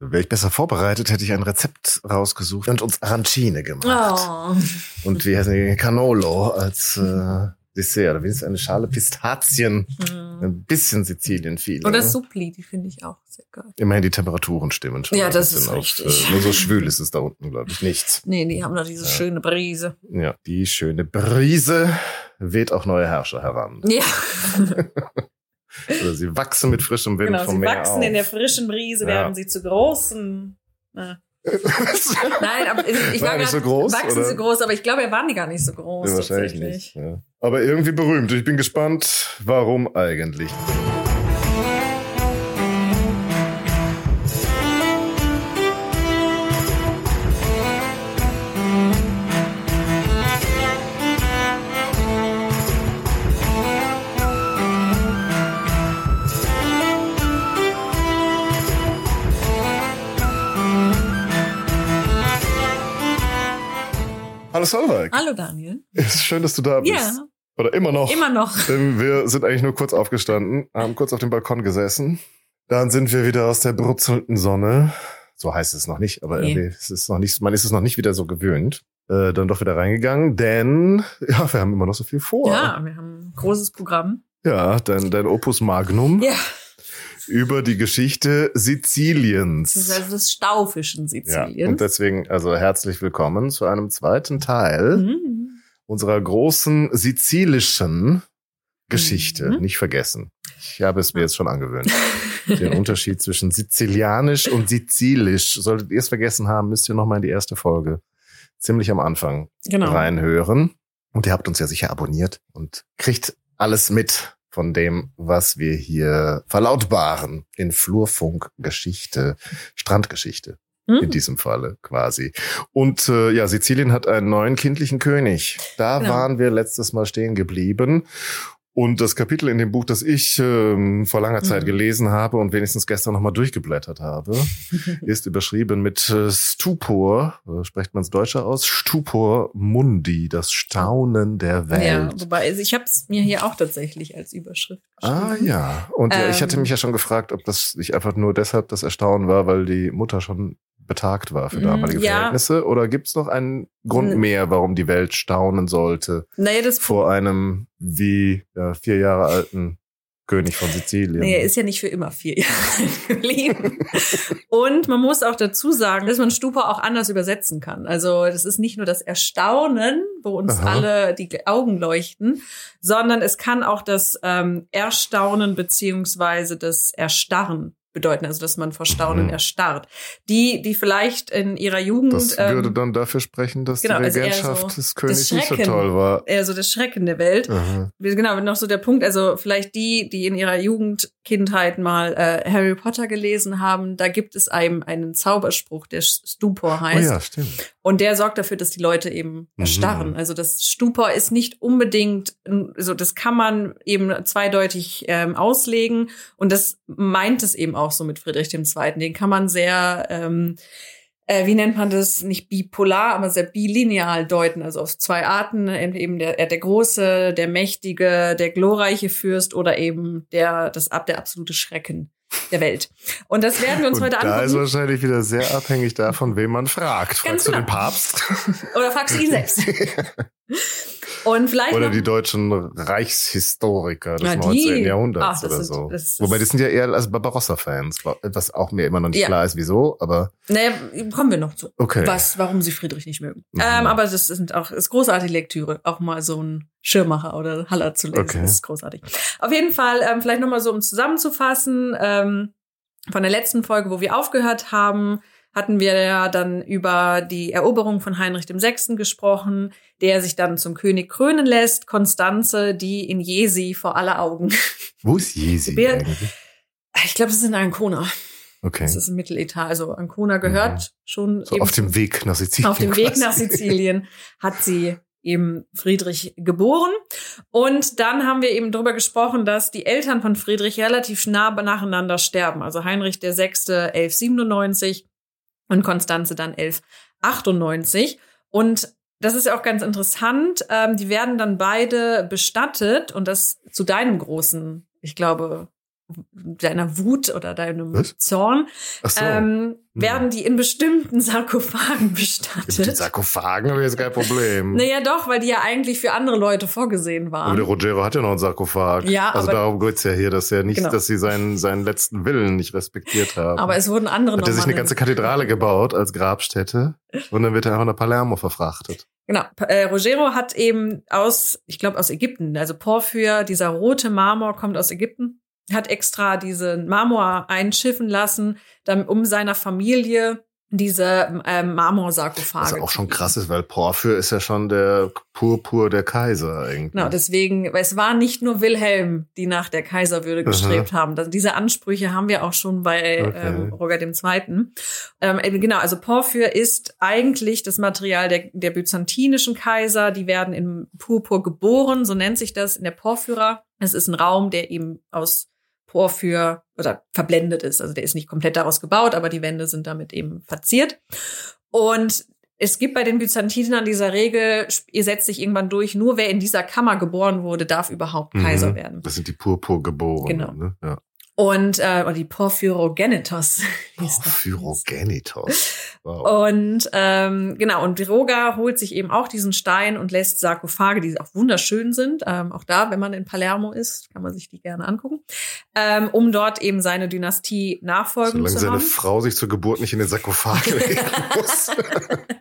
Wäre ich besser vorbereitet, hätte ich ein Rezept rausgesucht und uns Arancine gemacht. Oh. Und wie heißen die? Canolo als äh, Dessert. Oder wenigstens eine Schale Pistazien. Mhm. Ein bisschen Sizilien-Feeling. Oder Suppli, die finde ich auch sehr geil. Immerhin die Temperaturen stimmen schon. Ja, das ist richtig. äh, nur so schwül ist es da unten, glaube ich, nichts. Nee, die haben da diese Ja. schöne Brise. Ja, die schöne Brise weht auch neue Herrscher heran. Ja, Oder sie wachsen mit frischem Wind genau. vom Sie Meer wachsen auf. in der frischen Brise, Ja. werden sie zu großen. Na. Nein, aber ich, War war nicht grad, so groß, Wachsen oder? sie groß, aber ich glaube, er waren die gar nicht so groß. Ja, wahrscheinlich tatsächlich. nicht. Ja. Aber irgendwie berühmt. Ich bin gespannt, warum eigentlich. Hallo Solveig. Hallo Daniel. Ist schön, dass du da bist. Ja, Oder immer noch. immer noch. Wir sind eigentlich nur kurz aufgestanden, haben kurz auf dem Balkon gesessen. Dann sind wir wieder aus der brutzelnden Sonne. So heißt es noch nicht, aber Nee. irgendwie ist es noch nicht, man ist es noch nicht wieder so gewöhnt. Äh, dann doch wieder reingegangen, denn ja, wir haben immer noch so viel vor. Ja, wir haben ein großes Programm. Ja, dein, dein Opus Magnum Ja, über die Geschichte Siziliens. das ist also das Staufischen ja, Sizilien. und deswegen also herzlich willkommen zu einem zweiten Teil Mhm. unserer großen sizilischen Geschichte. Mhm. Nicht vergessen. Ich habe es mir jetzt schon angewöhnt. Den Unterschied zwischen Sizilianisch und Sizilisch. Solltet ihr es vergessen haben, müsst ihr nochmal in die erste Folge ziemlich am Anfang Genau. reinhören. Und ihr habt uns ja sicher abonniert und kriegt alles mit von dem, was wir hier verlautbaren in Flurfunk Geschichte, Strandgeschichte in Mhm. diesem Falle quasi. Und äh, ja, Sizilien hat einen neuen kindlichen König. Da Genau. waren wir letztes Mal stehen geblieben. Und das Kapitel in dem Buch, das ich ähm, vor langer Zeit Mhm. gelesen habe und wenigstens gestern nochmal durchgeblättert habe, ist überschrieben mit äh, Stupor, äh, spricht man es deutscher aus? Stupor Mundi, das Staunen der Welt. Ja, wobei, also ich habe es mir hier auch tatsächlich als Überschrift Ah geschrieben. ja, und ja, ich hatte Ähm. mich ja schon gefragt, ob das nicht einfach nur deshalb das Erstaunen war, weil die Mutter schon betagt war für Mm, damalige ja. Verhältnisse, oder gibt's noch einen Grund mehr, warum die Welt staunen sollte Naja, das vor einem wie ja, vier Jahre alten König von Sizilien? Nee, er ist ja nicht für immer vier Jahre geblieben. Und man muss auch dazu sagen, dass man Stupa auch anders übersetzen kann. Also das ist nicht nur das Erstaunen, wo uns Aha. alle die Augen leuchten, sondern es kann auch das ähm, Erstaunen beziehungsweise das Erstarren bedeuten, also dass man vor Staunen Mhm. erstarrt. Die, die vielleicht in ihrer Jugend das ähm, würde dann dafür sprechen, dass genau, die also Regentschaft so des Königs nicht so toll war. eher so das Schrecken der Welt. Aha. Genau, noch so der Punkt, also vielleicht die, die in ihrer Jugend, Kindheit mal äh, Harry Potter gelesen haben, da gibt es einem einen Zauberspruch, der Stupor Oh heißt. ja, stimmt. Und der sorgt dafür, dass die Leute eben Mhm. erstarren. Also das Stupor ist nicht unbedingt, also das kann man eben zweideutig ähm, auslegen. Und das meint es eben auch so mit Friedrich II. Den kann man sehr, ähm, äh, wie nennt man das, nicht bipolar, aber sehr bilineal deuten, also auf zwei Arten, eben der, der große, der mächtige, der glorreiche Fürst oder eben der, das der absolute Schrecken der Welt. Und das werden wir uns Und heute da ist angucken. wahrscheinlich wieder sehr abhängig davon, wen man fragt. Ganz Fragst du genau. den Papst? Oder fragst du ihn selbst. Und vielleicht Oder die deutschen Reichshistoriker des die- 19. Jahrhunderts Ach, oder sind- so. das ist- Wobei, das sind ja eher als Barbarossa-Fans, was auch mir immer noch nicht Ja. klar ist, wieso, aber naja, kommen wir noch zu. okay. Was, warum sie Friedrich nicht mögen. Mhm. Ähm, aber das sind auch, ist großartige Lektüre. Auch mal so ein Schirmacher oder Haller zu lesen. Okay. Das ist großartig. Auf jeden Fall, ähm, vielleicht nochmal so, um zusammenzufassen, ähm, von der letzten Folge, wo wir aufgehört haben, hatten wir ja dann über die Eroberung von Heinrich VI. gesprochen, der sich dann zum König krönen lässt. Konstanze, die in Jesi vor aller Augen. Wo ist Jesi eigentlich? Ich glaube, es ist in Ancona. Okay. Das ist ein Mitteletat. Also Ancona gehört Mhm. schon So auf dem Weg nach Sizilien. auf dem Weg nach. Sizilien hat sie eben Friedrich geboren. Und dann haben wir eben darüber gesprochen, dass die Eltern von Friedrich relativ nah nacheinander sterben. Also Heinrich der Sechste 1197 und Konstanze dann 1198. Und das ist ja auch ganz interessant. Ähm, die werden dann beide bestattet und das zu deinem großen, ich glaube, deiner Wut oder deinem Was? Zorn, so. ähm, Hm. werden die in bestimmten Sarkophagen Mit den bestattet. Sarkophagen habe ich jetzt kein Problem. Naja, doch, weil die ja eigentlich für andere Leute vorgesehen Aber der waren. Rogero hat ja noch einen Sarkophag. Ja, also aber- darum geht's ja hier, dass er nicht, Genau. dass sie seinen, seinen letzten Willen nicht respektiert haben. Aber es wurden andere hat er sich eine ganze Kathedrale gebaut als Grabstätte und dann wird er einfach nach Palermo verfrachtet. Genau. Äh, Rogero hat eben aus, ich glaube aus Ägypten, also Porphyr, dieser rote Marmor kommt aus Ägypten, hat extra diesen Marmor einschiffen lassen, dann, um seiner Familie diese ähm, Marmorsarkophage. Was auch schon krass ist, weil Porphyr ist ja schon der Purpur der Kaiser eigentlich. Genau, deswegen, weil es war nicht nur Wilhelm, die nach der Kaiserwürde gestrebt haben. Das, diese Ansprüche haben wir auch schon bei Okay. ähm, Roger dem Zweiten. Ähm, genau, also Porphyr ist eigentlich das Material der, der byzantinischen Kaiser. Die werden im Purpur geboren, so nennt sich das in der Porphyra. Es ist ein Raum, der eben aus Porphyr oder verblendet ist. Also der ist nicht komplett daraus gebaut, aber die Wände sind damit eben verziert. Und es gibt bei den Byzantinern dieser Regel, ihr setzt sich irgendwann durch, nur wer in dieser Kammer geboren wurde, darf überhaupt Kaiser Mhm. werden. Das sind die Purpurgeborenen. Genau. Ne? Ja. Und äh, oder die Porphyrogenitos. Porphyrogenitos. Wow. Und ähm, genau, und Roga holt sich eben auch diesen Stein und lässt Sarkophage, die auch wunderschön sind. Ähm, auch da, wenn man in Palermo ist, kann man sich die gerne angucken, ähm, um dort eben seine Dynastie nachfolgen Solange zu seine haben. Frau sich zur Geburt nicht in den Sarkophag legen muss.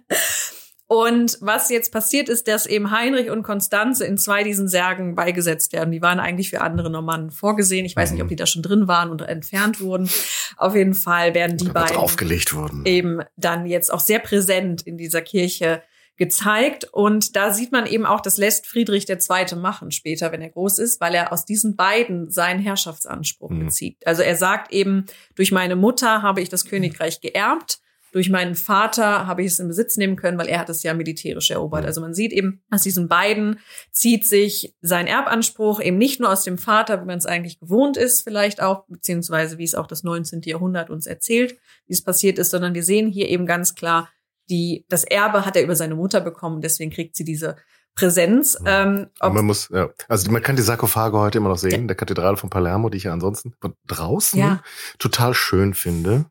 Und was jetzt passiert ist, dass eben Heinrich und Konstanze in zwei diesen Särgen beigesetzt werden. Die waren eigentlich für andere Normannen vorgesehen. Ich weiß nicht, Mhm. ob die da schon drin waren oder entfernt wurden. Auf jeden Fall werden die beiden draufgelegt wurden. eben dann jetzt auch sehr präsent in dieser Kirche gezeigt. Und da sieht man eben auch, das lässt Friedrich II. machen später, wenn er groß ist, weil er aus diesen beiden seinen Herrschaftsanspruch Mhm. bezieht. Also er sagt eben, durch meine Mutter habe ich das Königreich geerbt. Durch meinen Vater habe ich es in Besitz nehmen können, weil er hat es ja militärisch erobert. Also man sieht eben, aus diesen beiden zieht sich sein Erbanspruch eben nicht nur aus dem Vater, wie man es eigentlich gewohnt ist, vielleicht auch, beziehungsweise wie es auch das 19. Jahrhundert uns erzählt, wie es passiert ist, sondern wir sehen hier eben ganz klar, die, das Erbe hat er über seine Mutter bekommen, deswegen kriegt sie diese Präsenz. Mhm. Ähm, man muss, ja. Also man kann die Sarkophage heute immer noch sehen, in der Kathedrale von Palermo, die ich ja ansonsten von draußen Ja. total schön finde.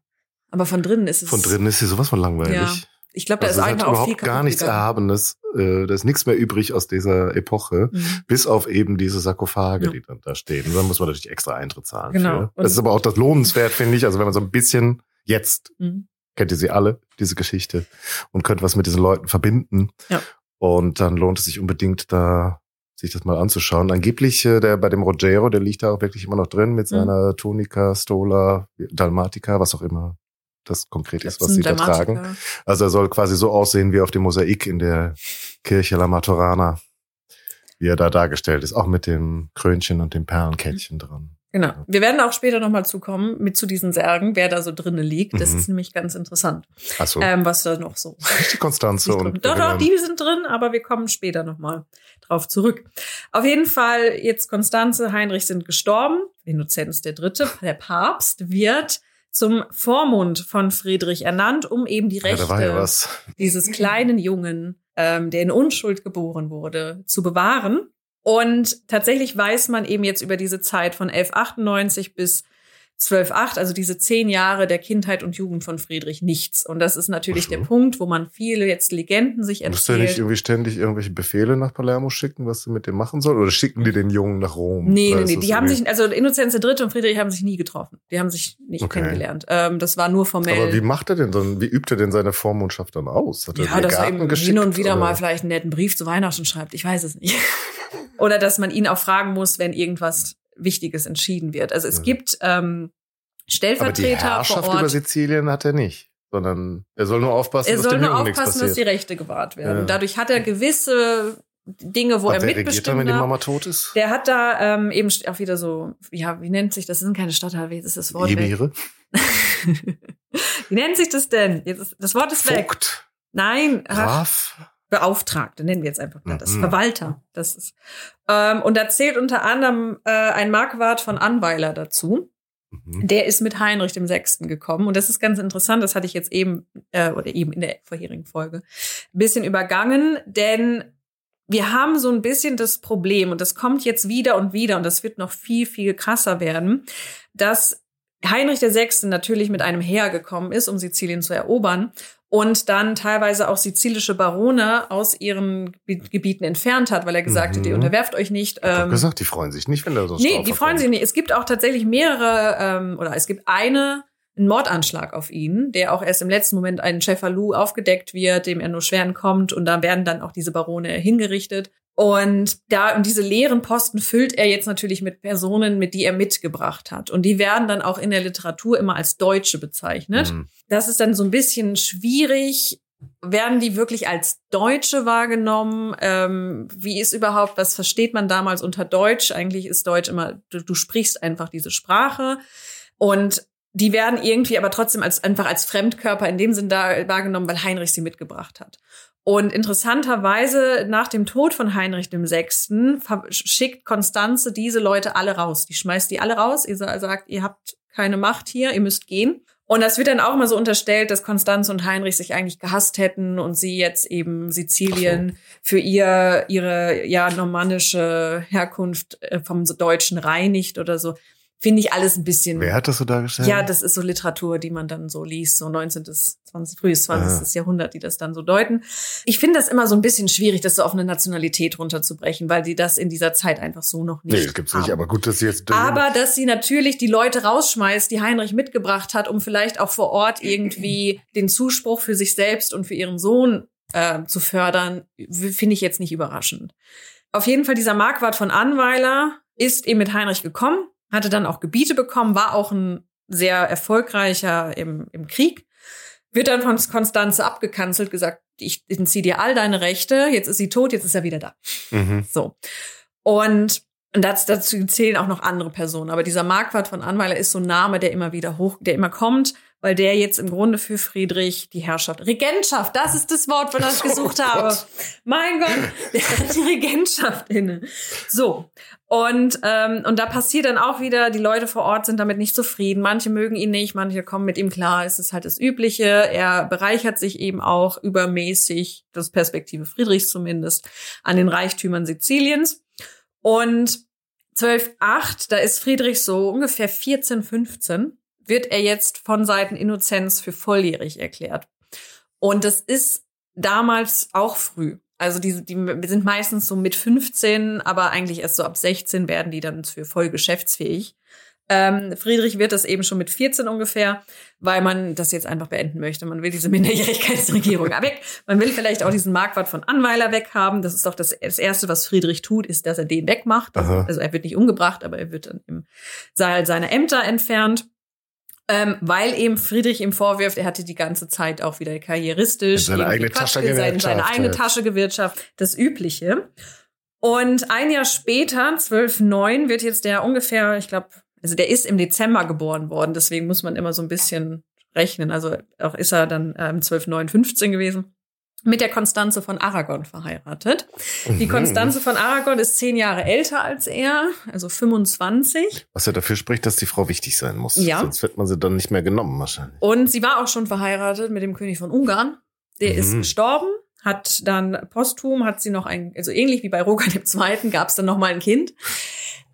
Aber von drinnen ist es. Von drinnen ist sie sowas von langweilig. Ja. Ich glaube, da Also ist einfach auch überhaupt gar nichts gegangen. Erhabenes. Äh, Da ist nichts mehr übrig aus dieser Epoche, Mhm. bis auf eben diese Sarkophage, Ja. die dann da stehen. Und dann muss man natürlich extra Eintritt zahlen. Genau. Das ist aber auch das lohnenswert, finde ich. Also wenn man so ein bisschen jetzt Mhm. kennt ihr sie alle, diese Geschichte, und könnt was mit diesen Leuten verbinden. Ja. Und dann lohnt es sich unbedingt, da sich das mal anzuschauen. Angeblich, äh, der bei dem Rogero, der liegt da auch wirklich immer noch drin mit Mhm. seiner Tunica, Stola, Dalmatica, was auch immer das konkret ist, was sie da tragen. Also er soll quasi so aussehen wie auf dem Mosaik in der Kirche La Maturana, wie er da dargestellt ist, auch mit dem Krönchen und dem Perlenkettchen dran. Genau. Wir werden auch später nochmal zukommen mit zu diesen Särgen, wer da so drinnen liegt. Das Mhm. ist nämlich ganz interessant, Achso, ähm, was da noch so die Konstanze und Doch, doch, die sind drin, aber wir kommen später nochmal drauf zurück. Auf jeden Fall, jetzt Konstanze, Heinrich sind gestorben. Innozenz der Dritte, der Papst, wird zum Vormund von Friedrich ernannt, um eben die ja, Rechte ja was. dieses kleinen Jungen, ähm, der in Unschuld geboren wurde, zu bewahren. Und tatsächlich weiß man eben jetzt über diese Zeit von 1198 bis 1208, also diese zehn Jahre der Kindheit und Jugend von Friedrich, nichts. Und das ist natürlich so. der Punkt, wo man viele jetzt Legenden sich Musst du nicht erzählt. irgendwie ständig irgendwelche Befehle nach Palermo schicken, was du mit dem machen soll? Oder schicken die den Jungen nach Rom? Nee, Oder nee, nee. Die haben sich, also Innozenz III. und Friedrich haben sich nie getroffen. Die haben sich nicht Okay. kennengelernt. Ähm, das war nur formell. Aber wie macht er denn dann, wie übt er denn seine Vormundschaft dann aus? Hat er Ja, dass er geschickt, hin und wieder oder? mal vielleicht einen netten Brief zu Weihnachten schreibt. Ich weiß es nicht. Oder dass man ihn auch fragen muss, wenn irgendwas Wichtiges entschieden wird. Also es Mhm. gibt ähm, Aber die Stellvertreter vor Herrschaft über Ort. Sizilien hat er nicht. Sondern er soll nur aufpassen, Er dass soll nur Jungen aufpassen, dass die. Rechte gewahrt werden. Ja. Dadurch hat er gewisse Dinge, wo Und er regiert dann, mitbestimmt wenn die hat. Mama tot ist? Der hat da ähm, eben auch wieder so, ja, wie nennt sich das? Das sind keine Stadtteile, wie ist das Wort? weg? Emire? wie nennt sich das denn? Jetzt ist, das Wort ist weg. Vogt? Nein, ach, Graf? Beauftragte, nennen wir jetzt einfach mal das. Mhm. Verwalter. Das ist. Ähm, und da zählt unter anderem äh, ein Markwart von Anweiler dazu. Mhm. Der ist mit Heinrich dem Sechsten gekommen. Und das ist ganz interessant, das hatte ich jetzt eben, äh, oder eben in der vorherigen Folge, ein bisschen übergangen, denn wir haben so ein bisschen das Problem, und das kommt jetzt wieder und wieder, und das wird noch viel, viel krasser werden, dass Heinrich VI. natürlich mit einem Heer gekommen ist, um Sizilien zu erobern und dann teilweise auch sizilische Barone aus ihren Gebieten entfernt hat, weil er gesagt mhm. hat, ihr unterwerft euch nicht. Ähm, doch gesagt, die freuen sich nicht, wenn da so Nee, die freuen sich nicht. Es gibt auch tatsächlich mehrere, ähm, oder es gibt eine einen Mordanschlag auf ihn, der auch erst im letzten Moment einen Cefalou aufgedeckt wird, dem er nur schwer entkommt und da werden dann auch diese Barone hingerichtet. Und da diese leeren Posten füllt er jetzt natürlich mit Personen, mit die er mitgebracht hat. Und die werden dann auch in der Literatur immer als Deutsche bezeichnet. Mhm. Das ist dann so ein bisschen schwierig. Werden die wirklich als Deutsche wahrgenommen? Ähm, wie ist überhaupt, was versteht man damals unter Deutsch? Eigentlich ist Deutsch immer, du, du sprichst einfach diese Sprache. Und die werden irgendwie aber trotzdem als einfach als Fremdkörper in dem Sinn da wahrgenommen, weil Heinrich sie mitgebracht hat. Und interessanterweise, nach dem Tod von Heinrich VI. schickt Konstanze diese Leute alle raus. Die schmeißt die alle raus. Ihr sagt, ihr habt keine Macht hier, ihr müsst gehen. Und das wird dann auch mal so unterstellt, dass Konstanze und Heinrich sich eigentlich gehasst hätten und sie jetzt eben Sizilien für ihr, ihre, ja, normannische Herkunft äh, vom Deutschen reinigt oder so finde ich alles ein bisschen. Wer hat das so dargestellt? Ja, das ist so Literatur, die man dann so liest, so 19. 20, frühes 20. Ah. Jahrhundert, die das dann so deuten. Ich finde das immer so ein bisschen schwierig, das so auf eine Nationalität runterzubrechen, weil die das in dieser Zeit einfach so noch nicht. Nee, das gibt's haben. nicht, aber gut, dass sie jetzt. Aber dass sie natürlich die Leute rausschmeißt, die Heinrich mitgebracht hat, um vielleicht auch vor Ort irgendwie den Zuspruch für sich selbst und für ihren Sohn äh, zu fördern, finde ich jetzt nicht überraschend. Auf jeden Fall dieser Marquardt von Anweiler ist eben mit Heinrich gekommen hatte dann auch Gebiete bekommen, war auch ein sehr erfolgreicher im, im Krieg, wird dann von Konstanze abgekanzelt, gesagt, ich entziehe dir all deine Rechte, jetzt ist sie tot, jetzt ist er wieder da. Mhm. So. Und das, dazu zählen auch noch andere Personen. Aber dieser Marquardt von Anweiler ist so ein Name, der immer wieder hoch, der immer kommt weil der jetzt im Grunde für Friedrich die Herrschaft, Regentschaft, das ist das Wort, von das ich gesucht oh habe. Mein Gott, der hat die Regentschaft inne. So. Und, ähm, und da passiert dann auch wieder, die Leute vor Ort sind damit nicht zufrieden. Manche mögen ihn nicht, manche kommen mit ihm klar. Es ist halt das Übliche. Er bereichert sich eben auch übermäßig, das Perspektive Friedrichs zumindest, an den Reichtümern Siziliens. Und 12.8, da ist Friedrich so ungefähr 14, 15 wird er jetzt von Seiten Innozenz für volljährig erklärt. Und das ist damals auch früh. Also die, die sind meistens so mit 15, aber eigentlich erst so ab 16 werden die dann für voll geschäftsfähig. Ähm, Friedrich wird das eben schon mit 14 ungefähr, weil man das jetzt einfach beenden möchte. Man will diese Minderjährigkeitsregierung weg. Man will vielleicht auch diesen Marquardt von Anweiler weghaben. Das ist doch das, das Erste, was Friedrich tut, ist, dass er den wegmacht. Aha. Also er wird nicht umgebracht, aber er wird dann im Saal seiner Ämter entfernt. Ähm, weil eben Friedrich ihm vorwirft, er hatte die ganze Zeit auch wieder karrieristisch seine eigene Tasche seine, seine eigene Tasche gewirtschaftet, das Übliche. Und ein Jahr später, 12.9, wird jetzt der ungefähr, ich glaube, also der ist im Dezember geboren worden, deswegen muss man immer so ein bisschen rechnen. Also auch ist er dann ähm, 12.9, 15 gewesen mit der Konstanze von Aragon verheiratet. Die mhm. Konstanze von Aragon ist zehn Jahre älter als er, also 25. Was ja dafür spricht, dass die Frau wichtig sein muss. Ja. Sonst wird man sie dann nicht mehr genommen wahrscheinlich. Und sie war auch schon verheiratet mit dem König von Ungarn. Der mhm. ist gestorben, hat dann posthum, hat sie noch ein, also ähnlich wie bei Rogan II. gab es dann noch mal ein Kind.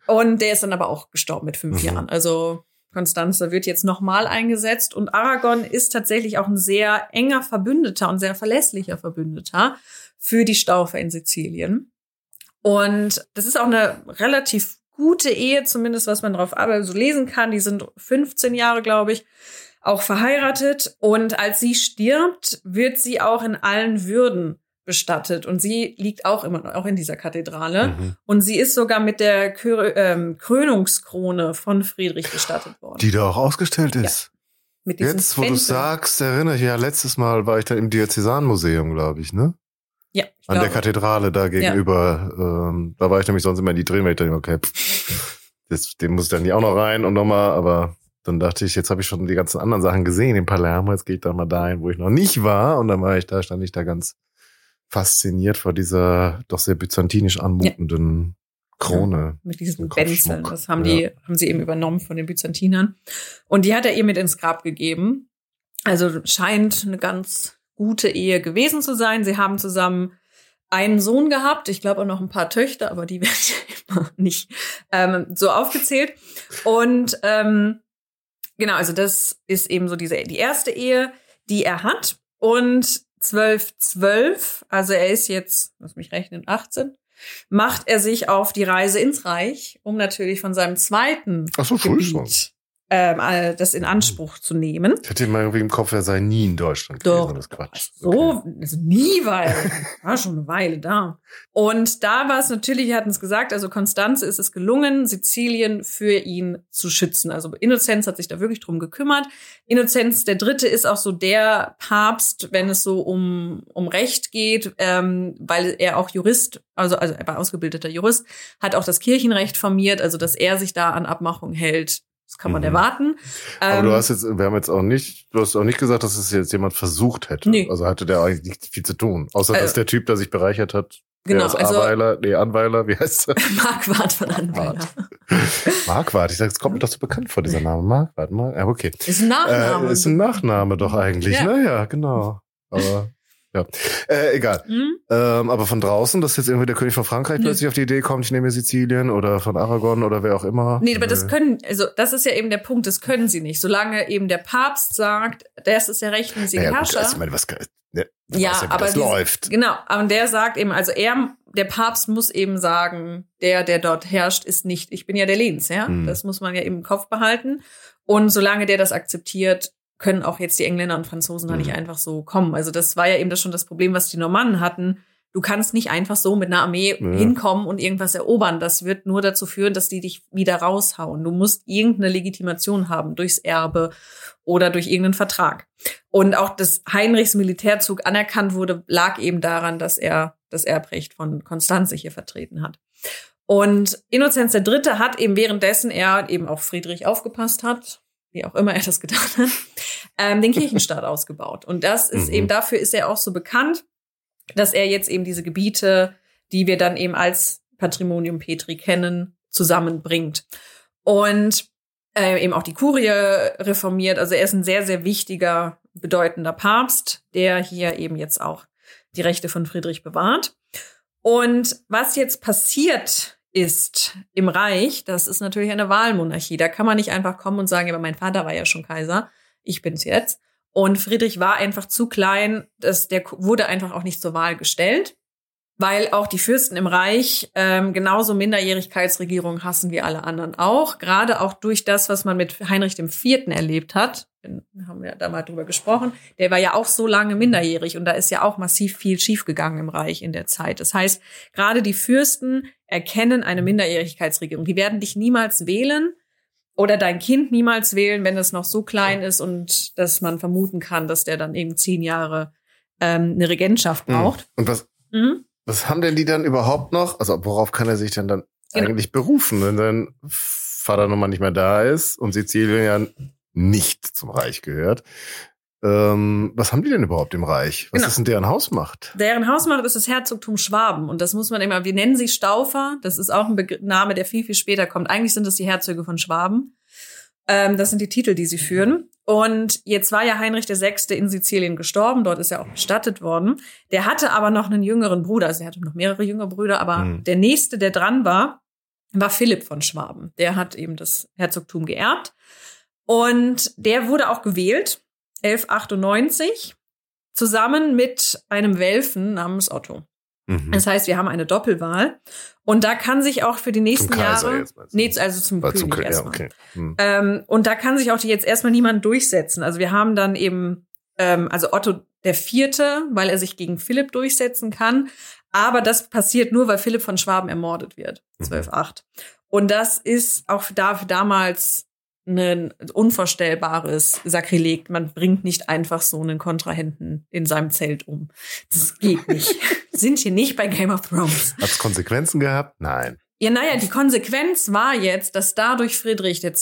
Und der ist dann aber auch gestorben mit fünf mhm. Jahren. Also Konstanze wird jetzt nochmal eingesetzt und Aragon ist tatsächlich auch ein sehr enger Verbündeter und sehr verlässlicher Verbündeter für die Staufer in Sizilien. Und das ist auch eine relativ gute Ehe, zumindest was man drauf so lesen kann. Die sind 15 Jahre, glaube ich, auch verheiratet. Und als sie stirbt, wird sie auch in allen Würden bestattet und sie liegt auch immer auch in dieser Kathedrale mhm. und sie ist sogar mit der Kö ähm, Krönungskrone von Friedrich bestattet worden. Die da auch ausgestellt ist. Ja. Jetzt, wo du sagst, erinnere ich ja, letztes Mal war ich da im Diözesanmuseum, glaube ich, ne? Ja. An glaube. der Kathedrale da gegenüber. Ja. Ähm, da war ich nämlich sonst immer in die ich dachte, okay, pff, das, den muss ich dann nicht auch noch rein und nochmal, aber dann dachte ich, jetzt habe ich schon die ganzen anderen Sachen gesehen in Palermo, jetzt gehe ich da mal dahin, wo ich noch nicht war und dann war ich da, stand ich da ganz fasziniert vor dieser doch sehr byzantinisch anmutenden ja. Krone. Ja, mit diesen Benzeln. Das haben die, haben sie eben übernommen von den Byzantinern. Und die hat er ihr mit ins Grab gegeben. Also scheint eine ganz gute Ehe gewesen zu sein. Sie haben zusammen einen Sohn gehabt, ich glaube auch noch ein paar Töchter, aber die werden ja immer nicht ähm, so aufgezählt. Und ähm, genau, also das ist eben so diese die erste Ehe, die er hat. Und 12, 12, also er ist jetzt, lass mich rechnen, 18, macht er sich auf die Reise ins Reich, um natürlich von seinem zweiten Ach so, Gebiet. Ähm, das in Anspruch zu nehmen. Ich hatte immer irgendwie im Kopf, er sei nie in Deutschland Doch, gewesen. Das Quatsch. So, also nie, weil war schon eine Weile da. Und da war es natürlich, wir hatten es gesagt, also Konstanze ist es gelungen, Sizilien für ihn zu schützen. Also Innozenz hat sich da wirklich drum gekümmert. Innozenz der Dritte ist auch so der Papst, wenn es so um, um Recht geht, ähm, weil er auch Jurist, also, also er war ausgebildeter Jurist, hat auch das Kirchenrecht formiert, also dass er sich da an Abmachungen hält. Das kann man Mhm. erwarten. Aber Ähm, du hast jetzt, wir haben jetzt auch nicht, du hast auch nicht gesagt, dass es jetzt jemand versucht hätte. Nee. Also hatte der eigentlich nicht viel zu tun. Außer Also- dass der Typ, der sich bereichert hat, Genau, der also- Aweiler, nee, Anweiler, wie heißt er? Marquardt von Anweiler. Marquardt. Ich sag, es kommt mir doch so bekannt vor, dieser Name. Marquardt. Mar ja, okay. Ist ein Nachname. Äh, ist ein Nachname doch eigentlich. Ja. Naja, genau. Aber, ja. Äh, egal. Hm? Ähm, aber von draußen, dass jetzt irgendwie der König von Frankreich Nö. plötzlich auf die Idee kommt, ich nehme mir Sizilien oder von Aragon oder wer auch immer. Nee, aber das Äh, können, also das ist ja eben der Punkt, das können sie nicht. Solange eben der Papst sagt, das ist der rechtmäßige naja, gut, Herrscher. also, ich meine, was, ne, Ja, ja, aber das diese- läuft. Genau, aber der sagt eben, also er, der Papst muss eben sagen, der, der dort herrscht, ist nicht, ich bin ja der Lehnsherr. Mhm. Das muss man ja eben im Kopf behalten. Und solange der das akzeptiert, können auch jetzt die Engländer und Franzosen da Mhm. nicht einfach so kommen. Also das war ja eben das schon das Problem, was die Normannen hatten. Du kannst nicht einfach so mit einer Armee Ja. hinkommen und irgendwas erobern. Das wird nur dazu führen, dass die dich wieder raushauen. Du musst irgendeine Legitimation haben durchs Erbe oder durch irgendeinen Vertrag. Und auch, dass Heinrichs Militärzug anerkannt wurde, lag eben daran, dass er das Erbrecht von Konstanze hier vertreten hat. Und Innozenz III. hat eben währenddessen er eben auf Friedrich aufgepasst hat, wie auch immer er das getan hat, ähm, den Kirchenstaat ausgebaut. Und das ist Mhm. eben, dafür ist er auch so bekannt, dass er jetzt eben diese Gebiete, die wir dann eben als Patrimonium Petri kennen, zusammenbringt. Und äh, eben auch die Kurie reformiert. Also er ist ein sehr, sehr wichtiger, bedeutender Papst, der hier eben jetzt auch die Rechte von Friedrich bewahrt. Und was jetzt passiert ist im Reich, das ist natürlich eine Wahlmonarchie. Da kann man nicht einfach kommen und sagen, aber mein Vater war ja schon Kaiser, ich bin's jetzt. Und Friedrich war einfach zu klein, dass der wurde einfach auch nicht zur Wahl gestellt, weil auch die Fürsten im Reich ähm, genauso Minderjährigkeitsregierung hassen wie alle anderen auch. Gerade auch durch das, was man mit Heinrich IV. erlebt hat. Wir haben ja da mal drüber gesprochen. Der war ja auch so lange minderjährig und da ist ja auch massiv viel schiefgegangen im Reich in der Zeit. Das heißt, gerade die Fürsten erkennen eine Minderjährigkeitsregierung. Die werden dich niemals wählen oder dein Kind niemals wählen, wenn es noch so klein ist und dass man vermuten kann, dass der dann eben zehn Jahre ähm, eine Regentschaft Mhm. braucht. Und was, Mhm. was haben denn die dann überhaupt noch? Also worauf kann er sich denn dann Genau. eigentlich berufen, wenn sein Vater nun mal nicht mehr da ist und Sizilien ja nicht zum Reich gehört? Ähm, was haben die denn überhaupt im Reich? Was Genau. ist denn deren Hausmacht? Deren Hausmacht ist das Herzogtum Schwaben. Und das muss man immer, wir nennen sie Staufer. Das ist auch ein Begr Name, der viel, viel später kommt. Eigentlich sind das die Herzöge von Schwaben. Ähm, das sind die Titel, die sie führen. Und jetzt war ja Heinrich VI. in Sizilien gestorben. Dort ist er auch bestattet worden. Der hatte aber noch einen jüngeren Bruder. Also er hatte noch mehrere jüngere Brüder. Aber Mhm. der nächste, der dran war, war Philipp von Schwaben. Der hat eben das Herzogtum geerbt. Und der wurde auch gewählt, 1198 zusammen mit einem Welfen namens Otto. Mhm. Das heißt, wir haben eine Doppelwahl. Und da kann sich auch für die nächsten Jahre. Nee, also zum War König zum ja, erstmal. okay. Hm. Ähm, und da kann sich auch jetzt erstmal niemand durchsetzen. Also wir haben dann eben, ähm, also Otto der Vierte, weil er sich gegen Philipp durchsetzen kann. Aber das passiert nur, weil Philipp von Schwaben ermordet wird. Mhm. 1208. Und das ist auch da, für damals ein unvorstellbares Sakrileg. Man bringt nicht einfach so einen Kontrahenten in seinem Zelt um. Das geht nicht. Sind hier nicht bei Game of Thrones. Hat's Konsequenzen gehabt? Nein. Ja, naja, die Konsequenz war jetzt, dass dadurch Friedrich II.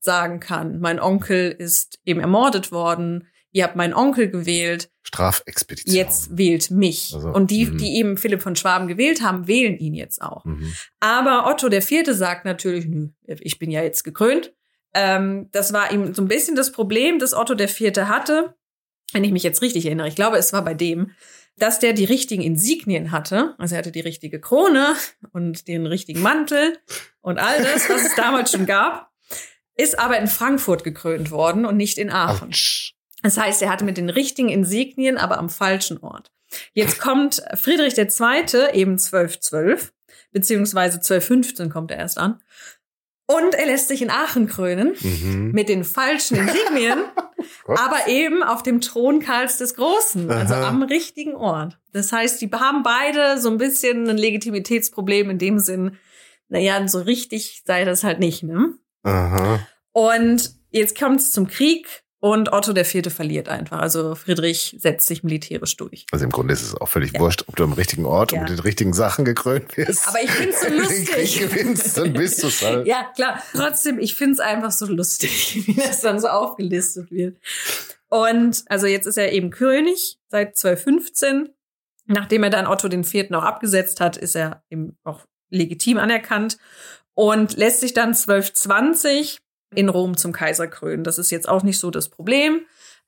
sagen kann, mein Onkel ist eben ermordet worden, ihr habt meinen Onkel gewählt, Strafexpedition. jetzt wählt mich. Also, Und die, mhm. die eben Philipp von Schwaben gewählt haben, wählen ihn jetzt auch. Mhm. Aber Otto der Vierte sagt natürlich, ich bin ja jetzt gekrönt. Ähm, das war ihm so ein bisschen das Problem, das Otto der Vierte hatte. wenn ich mich jetzt richtig erinnere, ich glaube, es war bei dem, dass der die richtigen Insignien hatte. Also er hatte die richtige Krone und den richtigen Mantel und all das, was es damals schon gab, ist aber in Frankfurt gekrönt worden und nicht in Aachen. Ouch. Das heißt, er hatte mit den richtigen Insignien, aber am falschen Ort. Jetzt kommt Friedrich II., eben 1212, beziehungsweise 1215 kommt er erst an. Und er lässt sich in Aachen krönen mhm. mit den falschen Insignien, aber eben auf dem Thron Karls des Großen, also Aha. am richtigen Ort. Das heißt, die haben beide so ein bisschen ein Legitimitätsproblem in dem Sinn, naja, so richtig sei das halt nicht, ne? Aha. Und jetzt kommt es zum Krieg und Otto der Vierte verliert einfach. Also Friedrich setzt sich militärisch durch. Also im Grunde ist es auch völlig ja. wurscht, ob du am richtigen Ort ja. und mit den richtigen Sachen gekrönt wirst. Aber ich find's so lustig. Wenn du gewinnst, dann bist du's halt. Ja, klar. Trotzdem, ich find's einfach so lustig, wie das dann so aufgelistet wird. Und also jetzt ist er eben König seit 1215. Nachdem er dann Otto den Vierten auch abgesetzt hat, ist er eben auch legitim anerkannt und lässt sich dann 1220 in Rom zum Kaiser krönen. Das ist jetzt auch nicht so das Problem.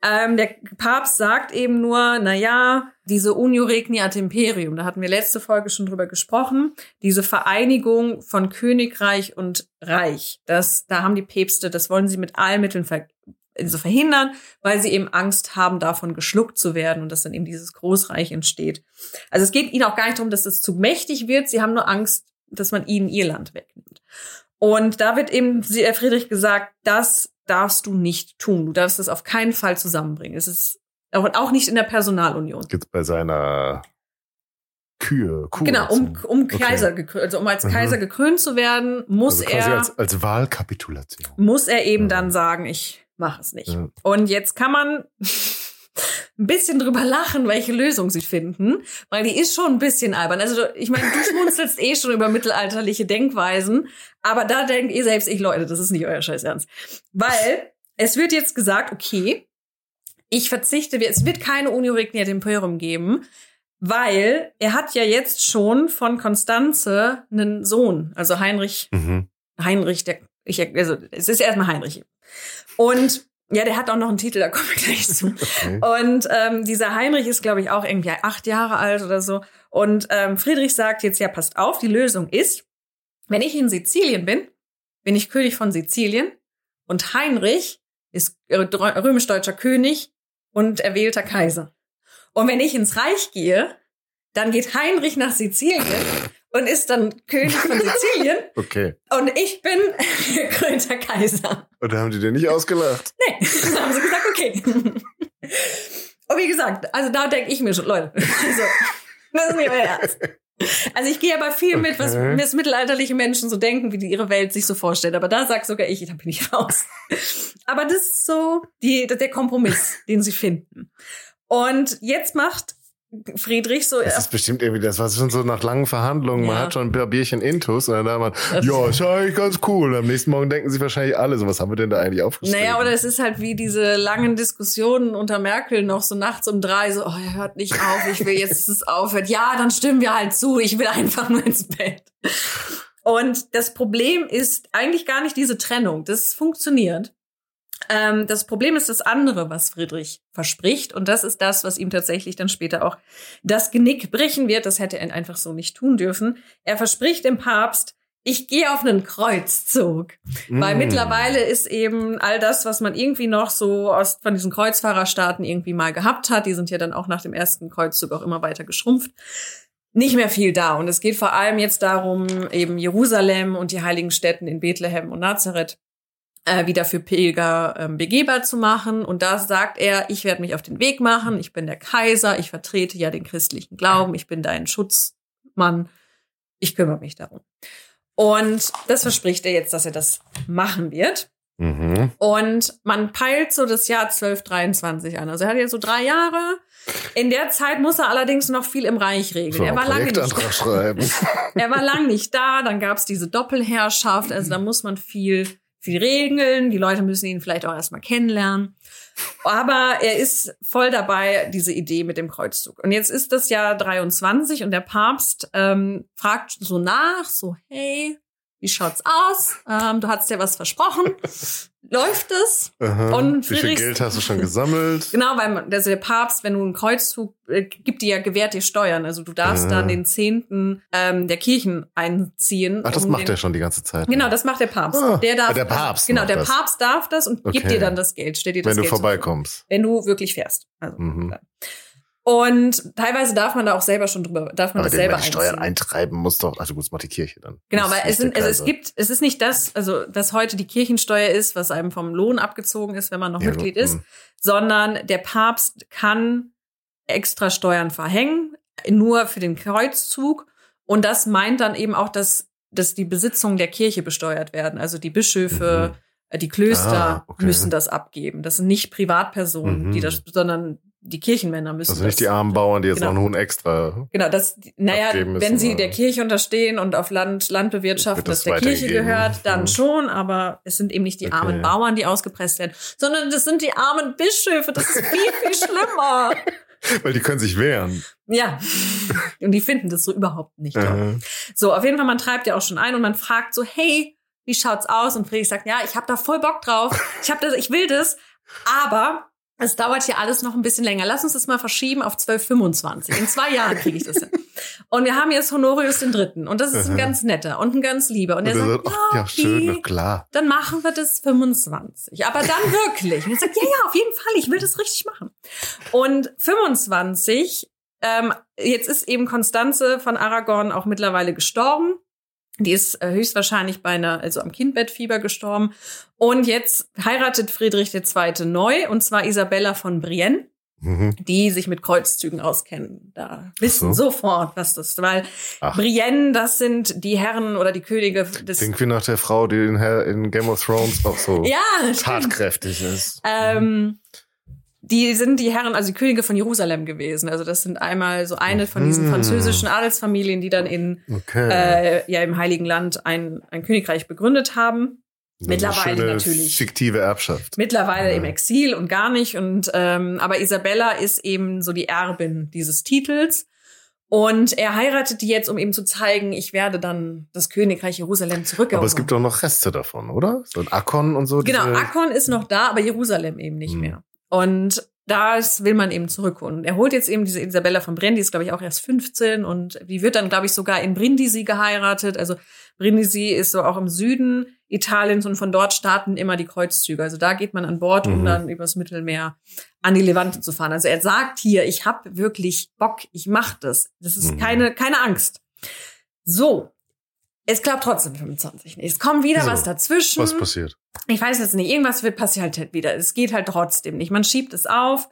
Ähm, der Papst sagt eben nur, na ja, diese Unio Regni ad Imperium, da hatten wir letzte Folge schon drüber gesprochen, diese Vereinigung von Königreich und Reich, das, da haben die Päpste, das wollen sie mit allen Mitteln ver also verhindern, weil sie eben Angst haben, davon geschluckt zu werden und dass dann eben dieses Großreich entsteht. Also es geht ihnen auch gar nicht darum, dass es zu mächtig wird, sie haben nur Angst, dass man ihnen ihr Land wegnimmt. Und da wird eben Friedrich gesagt, das darfst du nicht tun. Du darfst es auf keinen Fall zusammenbringen. Es ist auch nicht in der Personalunion. Jetzt bei seiner Kühe. Kuh genau, um, um Kaiser, okay. also um als Kaiser mhm. gekrönt zu werden, muss also er als, als Wahlkapitulation. Muss er eben ja. dann sagen, ich mache es nicht. Ja. Und jetzt kann man ein bisschen drüber lachen, welche Lösung sie finden, weil die ist schon ein bisschen albern. Also ich meine, du schmunzelst eh schon über mittelalterliche Denkweisen, aber da denkt ihr selbst, ich Leute, das ist nicht euer Scheiß Ernst. Weil es wird jetzt gesagt, okay, ich verzichte, es wird keine Unio Regni ad Imperium geben, weil er hat ja jetzt schon von Konstanze einen Sohn, also Heinrich, mhm. Heinrich, der, ich, also es ist erstmal Heinrich. Und ja, der hat auch noch einen Titel, da komme ich gleich zu. Okay. Und ähm, dieser Heinrich ist, glaube ich, auch irgendwie acht Jahre alt oder so. Und ähm, Friedrich sagt jetzt, ja, passt auf, die Lösung ist, wenn ich in Sizilien bin, bin ich König von Sizilien und Heinrich ist römisch-deutscher König und erwählter Kaiser. Und wenn ich ins Reich gehe, dann geht Heinrich nach Sizilien und ist dann König von Sizilien. okay. Und ich bin gekrönter Kaiser. Und da haben die dir nicht ausgelacht? Nee, dann haben sie gesagt, okay. Und wie gesagt, also da denke ich mir schon, Leute, also, das ist nicht euer Ernst. Also ich gehe aber viel okay. mit, was, was mittelalterliche Menschen so denken, wie die ihre Welt sich so vorstellen. Aber da sagt sogar ich, da bin ich raus. Aber das ist so die, der Kompromiss, den sie finden. Und jetzt macht Friedrich so. Das ist bestimmt irgendwie das, was schon so nach langen Verhandlungen, ja. man hat schon ein paar Bierchen Intus und dann da man, ja, ist eigentlich ganz cool. Am nächsten Morgen denken sie wahrscheinlich alle, so was haben wir denn da eigentlich aufgestellt? Naja, oder es ist halt wie diese langen Diskussionen unter Merkel noch so nachts um drei, so, oh, er hört nicht auf, ich will jetzt, dass es aufhört. Ja, dann stimmen wir halt zu, ich will einfach nur ins Bett. Und das Problem ist eigentlich gar nicht diese Trennung. Das funktioniert. Ähm, das Problem ist das andere, was Friedrich verspricht. Und das ist das, was ihm tatsächlich dann später auch das Genick brechen wird. Das hätte er einfach so nicht tun dürfen. Er verspricht dem Papst, ich gehe auf einen Kreuzzug. Mm. Weil mittlerweile ist eben all das, was man irgendwie noch so aus, von diesen Kreuzfahrerstaaten irgendwie mal gehabt hat, die sind ja dann auch nach dem ersten Kreuzzug auch immer weiter geschrumpft, nicht mehr viel da. Und es geht vor allem jetzt darum, eben Jerusalem und die heiligen Städten in Bethlehem und Nazareth äh, wieder für Pilger ähm, begehbar zu machen. Und da sagt er, ich werde mich auf den Weg machen, ich bin der Kaiser, ich vertrete ja den christlichen Glauben, ich bin dein Schutzmann, ich kümmere mich darum. Und das verspricht er jetzt, dass er das machen wird. Mhm. Und man peilt so das Jahr 1223 an. Also er hat jetzt so drei Jahre. In der Zeit muss er allerdings noch viel im Reich regeln. So, er war lange nicht schreiben. er war lang nicht da. Dann gab es diese Doppelherrschaft. Also da muss man viel viel Regeln. Die Leute müssen ihn vielleicht auch erstmal kennenlernen. Aber er ist voll dabei, diese Idee mit dem Kreuzzug. Und jetzt ist das Jahr 23 und der Papst ähm, fragt so nach, so, hey, wie schaut's aus? Ähm, du hast ja was versprochen. Läuft es. Aha. Und Wie viel Geld hast du schon gesammelt? Genau, weil also der Papst, wenn du einen Kreuzzug äh, gibt dir ja gewährt dir Steuern. Also du darfst Ja. dann den Zehnten ähm, der Kirchen einziehen. Ach, das um macht den, er schon die ganze Zeit. Genau, das macht der Papst. Ah, der darf, der Papst genau, der das. Papst darf das und gibt Okay. dir dann das Geld, stellt dir das Wenn du Geld zur vorbeikommst. wenn du wirklich fährst. Also, Mhm. Und teilweise darf man da auch selber schon drüber, darf man Aber das selber wenn die Steuern eintreiben muss doch, also gut, das macht die Kirche dann. Genau, weil es, sind, also es gibt, es ist nicht das, also was heute die Kirchensteuer ist, was einem vom Lohn abgezogen ist, wenn man noch Ja, Mitglied gut, ist, hm. sondern der Papst kann extra Steuern verhängen, nur für den Kreuzzug. Und das meint dann eben auch, dass, dass die Besitzungen der Kirche besteuert werden. Also die Bischöfe, äh, die Klöster Ah, okay. müssen das abgeben. Das sind nicht Privatpersonen, Mhm. die das, sondern die Kirchenmänner müssen Also nicht das. die armen Bauern, die jetzt Genau. noch einen Huhn extra. Genau, das, naja, müssen, wenn sie der Kirche unterstehen und auf Land, Landbewirtschaften Wird das das der Kirche gehört, dann Mhm. schon, aber es sind eben nicht die Okay. armen Bauern, die ausgepresst werden, sondern das sind die armen Bischöfe, das ist viel, viel schlimmer. Weil die können sich wehren. Ja, und die finden das so überhaupt nicht. Aha. So, auf jeden Fall, man treibt ja auch schon ein und man fragt so, hey, wie schaut's aus? Und Friedrich sagt, ja, ich habe da voll Bock drauf. Ich habe das, ich will das, aber es dauert hier alles noch ein bisschen länger. Lass uns das mal verschieben auf 1225. In zwei Jahren kriege ich das hin. Und wir haben jetzt Honorius den Dritten und das ist ein ganz netter und ein ganz lieber. Und er sagt, sagt, ja, schön, okay, klar. dann machen wir das 25. Aber dann wirklich. Und er sagt, ja, ja, auf jeden Fall, ich will das richtig machen. Und 25, ähm, jetzt ist eben Konstanze von Aragon auch mittlerweile gestorben. Die ist äh, höchstwahrscheinlich bei einer, also am Kindbettfieber gestorben. Und jetzt heiratet Friedrich II. neu, und zwar Isabella von Brienne, Mhm. die sich mit Kreuzzügen auskennen. Da wissen so. sofort, was das ist. Weil Ach. Brienne, das sind die Herren oder die Könige des... Klingt wie nach der Frau, die in, Game of Thrones auch so ja, stimmt. tatkräftig ist. Ähm, die sind die Herren, also die Könige von Jerusalem gewesen. Also das sind einmal so eine von diesen Mhm. französischen Adelsfamilien, die dann in Okay. äh, ja im Heiligen Land ein, ein Königreich begründet haben. Eine mittlerweile natürlich. Fiktive Erbschaft. Mittlerweile Ja. im Exil und gar nicht. Und ähm, aber Isabella ist eben so die Erbin dieses Titels. Und er heiratet die jetzt, um eben zu zeigen, ich werde dann das Königreich Jerusalem zurückerobern. Aber es gibt doch noch Reste davon, oder? So ein Akkon und so. Genau, Akkon ist noch da, aber Jerusalem eben nicht Hm. mehr. Und das will man eben zurückholen. Er holt jetzt eben diese Isabella von Brindisi, ist glaube ich auch erst 15 und die wird dann glaube ich sogar in Brindisi geheiratet. Also Brindisi ist so auch im Süden Italiens und von dort starten immer die Kreuzzüge. Also da geht man an Bord, um Mhm. dann übers Mittelmeer an die Levante zu fahren. Also er sagt hier, ich habe wirklich Bock, ich mach das. Das ist Mhm. keine keine Angst. So, es klappt trotzdem 25 nicht. Es kommt wieder Wieso? was dazwischen Was passiert? ich weiß jetzt nicht, irgendwas wird passiert halt wieder. Es geht halt trotzdem nicht. Man schiebt es auf.